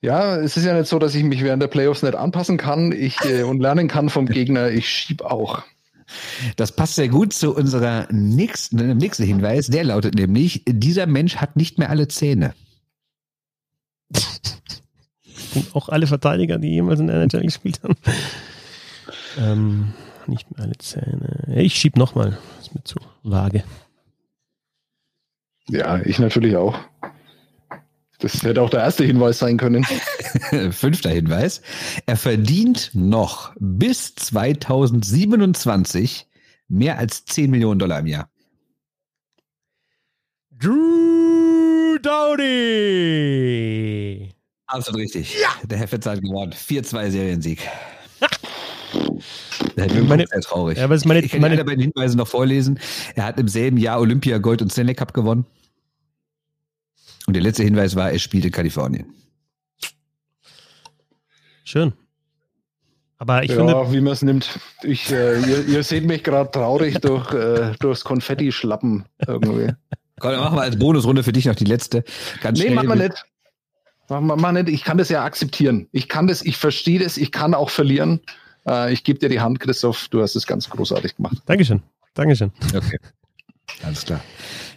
Ja, es ist ja nicht so, dass ich mich während der Playoffs nicht anpassen kann ich, äh, und lernen kann vom Gegner. Ich schieb auch. Das passt sehr gut zu unserer nächsten, nächsten Hinweis. Der lautet nämlich, dieser Mensch hat nicht mehr alle Zähne. Auch alle Verteidiger, die jemals in der NHL gespielt haben. ähm, nicht mehr alle Zähne. Ich schieb nochmal. Ist mir zu vage. Ja, ich natürlich auch. Das hätte auch der erste Hinweis sein können. <laughs> Fünfter Hinweis. Er verdient noch bis 2027 mehr als 10 Millionen Dollar im Jahr. Drew Dowdy. Absolut richtig. Ja. Der Herr Fetzer hat gewonnen. 4-2 Seriensieg. <laughs> meine, sehr traurig. Ja, aber ist meine, ich kann meine, bei den Hinweisen noch vorlesen. Er hat im selben Jahr Olympia Gold und Stanley Cup gewonnen. Und der letzte Hinweis war, er spielt in Kalifornien. Schön. Aber ich ja, finde. wie man es nimmt. Ich, äh, ihr, ihr, seht mich gerade traurig durch, äh, durchs Konfetti schlappen irgendwie. <laughs> Komm, dann machen wir als Bonusrunde für dich noch die letzte. Ganz nee, machen wir nicht. Machen wir nicht. Ich kann das ja akzeptieren. Ich kann das, ich verstehe das, ich kann auch verlieren. Äh, ich gebe dir die Hand, Christoph. Du hast es ganz großartig gemacht. Dankeschön. Dankeschön. Okay. Alles klar. <laughs>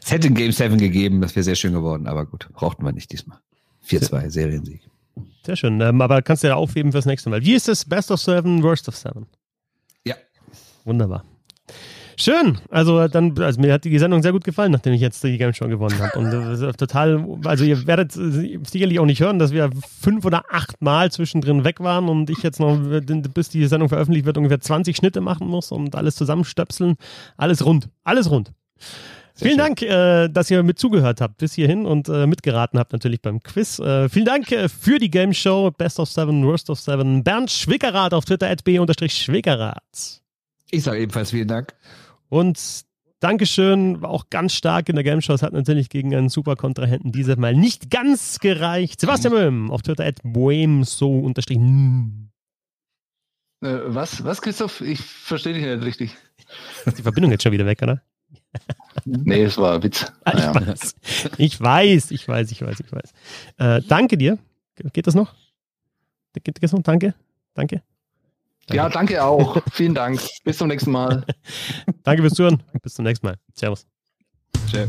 Es hätte ein Game 7 gegeben, das wäre sehr schön geworden, aber gut, brauchten wir nicht diesmal. 4-2, Seriensieg. Sehr schön, ähm, aber kannst du ja aufheben fürs nächste Mal. Wie ist es? Best of Seven, Worst of Seven? Ja. Wunderbar. Schön. Also dann, also mir hat die Sendung sehr gut gefallen, nachdem ich jetzt die Game Show gewonnen habe. Und äh, <laughs> total, also ihr werdet sicherlich auch nicht hören, dass wir fünf oder acht Mal zwischendrin weg waren und ich jetzt noch, bis die Sendung veröffentlicht wird, ungefähr 20 Schnitte machen muss und alles zusammenstöpseln. Alles rund. Alles rund. Sehr vielen schön. Dank, äh, dass ihr mit zugehört habt bis hierhin und äh, mitgeraten habt natürlich beim Quiz. Äh, vielen Dank äh, für die Game Show Best of Seven, Worst of Seven. Bernd Schwickerath auf Twitter at b-schwickerath. Ich sage ebenfalls vielen Dank. Und Dankeschön, war auch ganz stark in der Game Show. Es hat natürlich gegen einen super Kontrahenten dieses Mal nicht ganz gereicht. Sebastian Möhm auf Twitter at boemso unterstrich. Äh, was, was, Christoph? Ich verstehe dich nicht richtig. Ist die Verbindung jetzt schon wieder weg, oder? <laughs> nee, es war ein Witz. Ah, ich, ja. weiß. ich weiß, ich weiß, ich weiß, ich weiß. Äh, danke dir. Geht das noch? Geht das noch? Danke. Danke. Danke. Ja, danke auch. <laughs> Vielen Dank. Bis zum nächsten Mal. danke fürs Zuhören. Bis zum nächsten Mal. Servus. Ciao.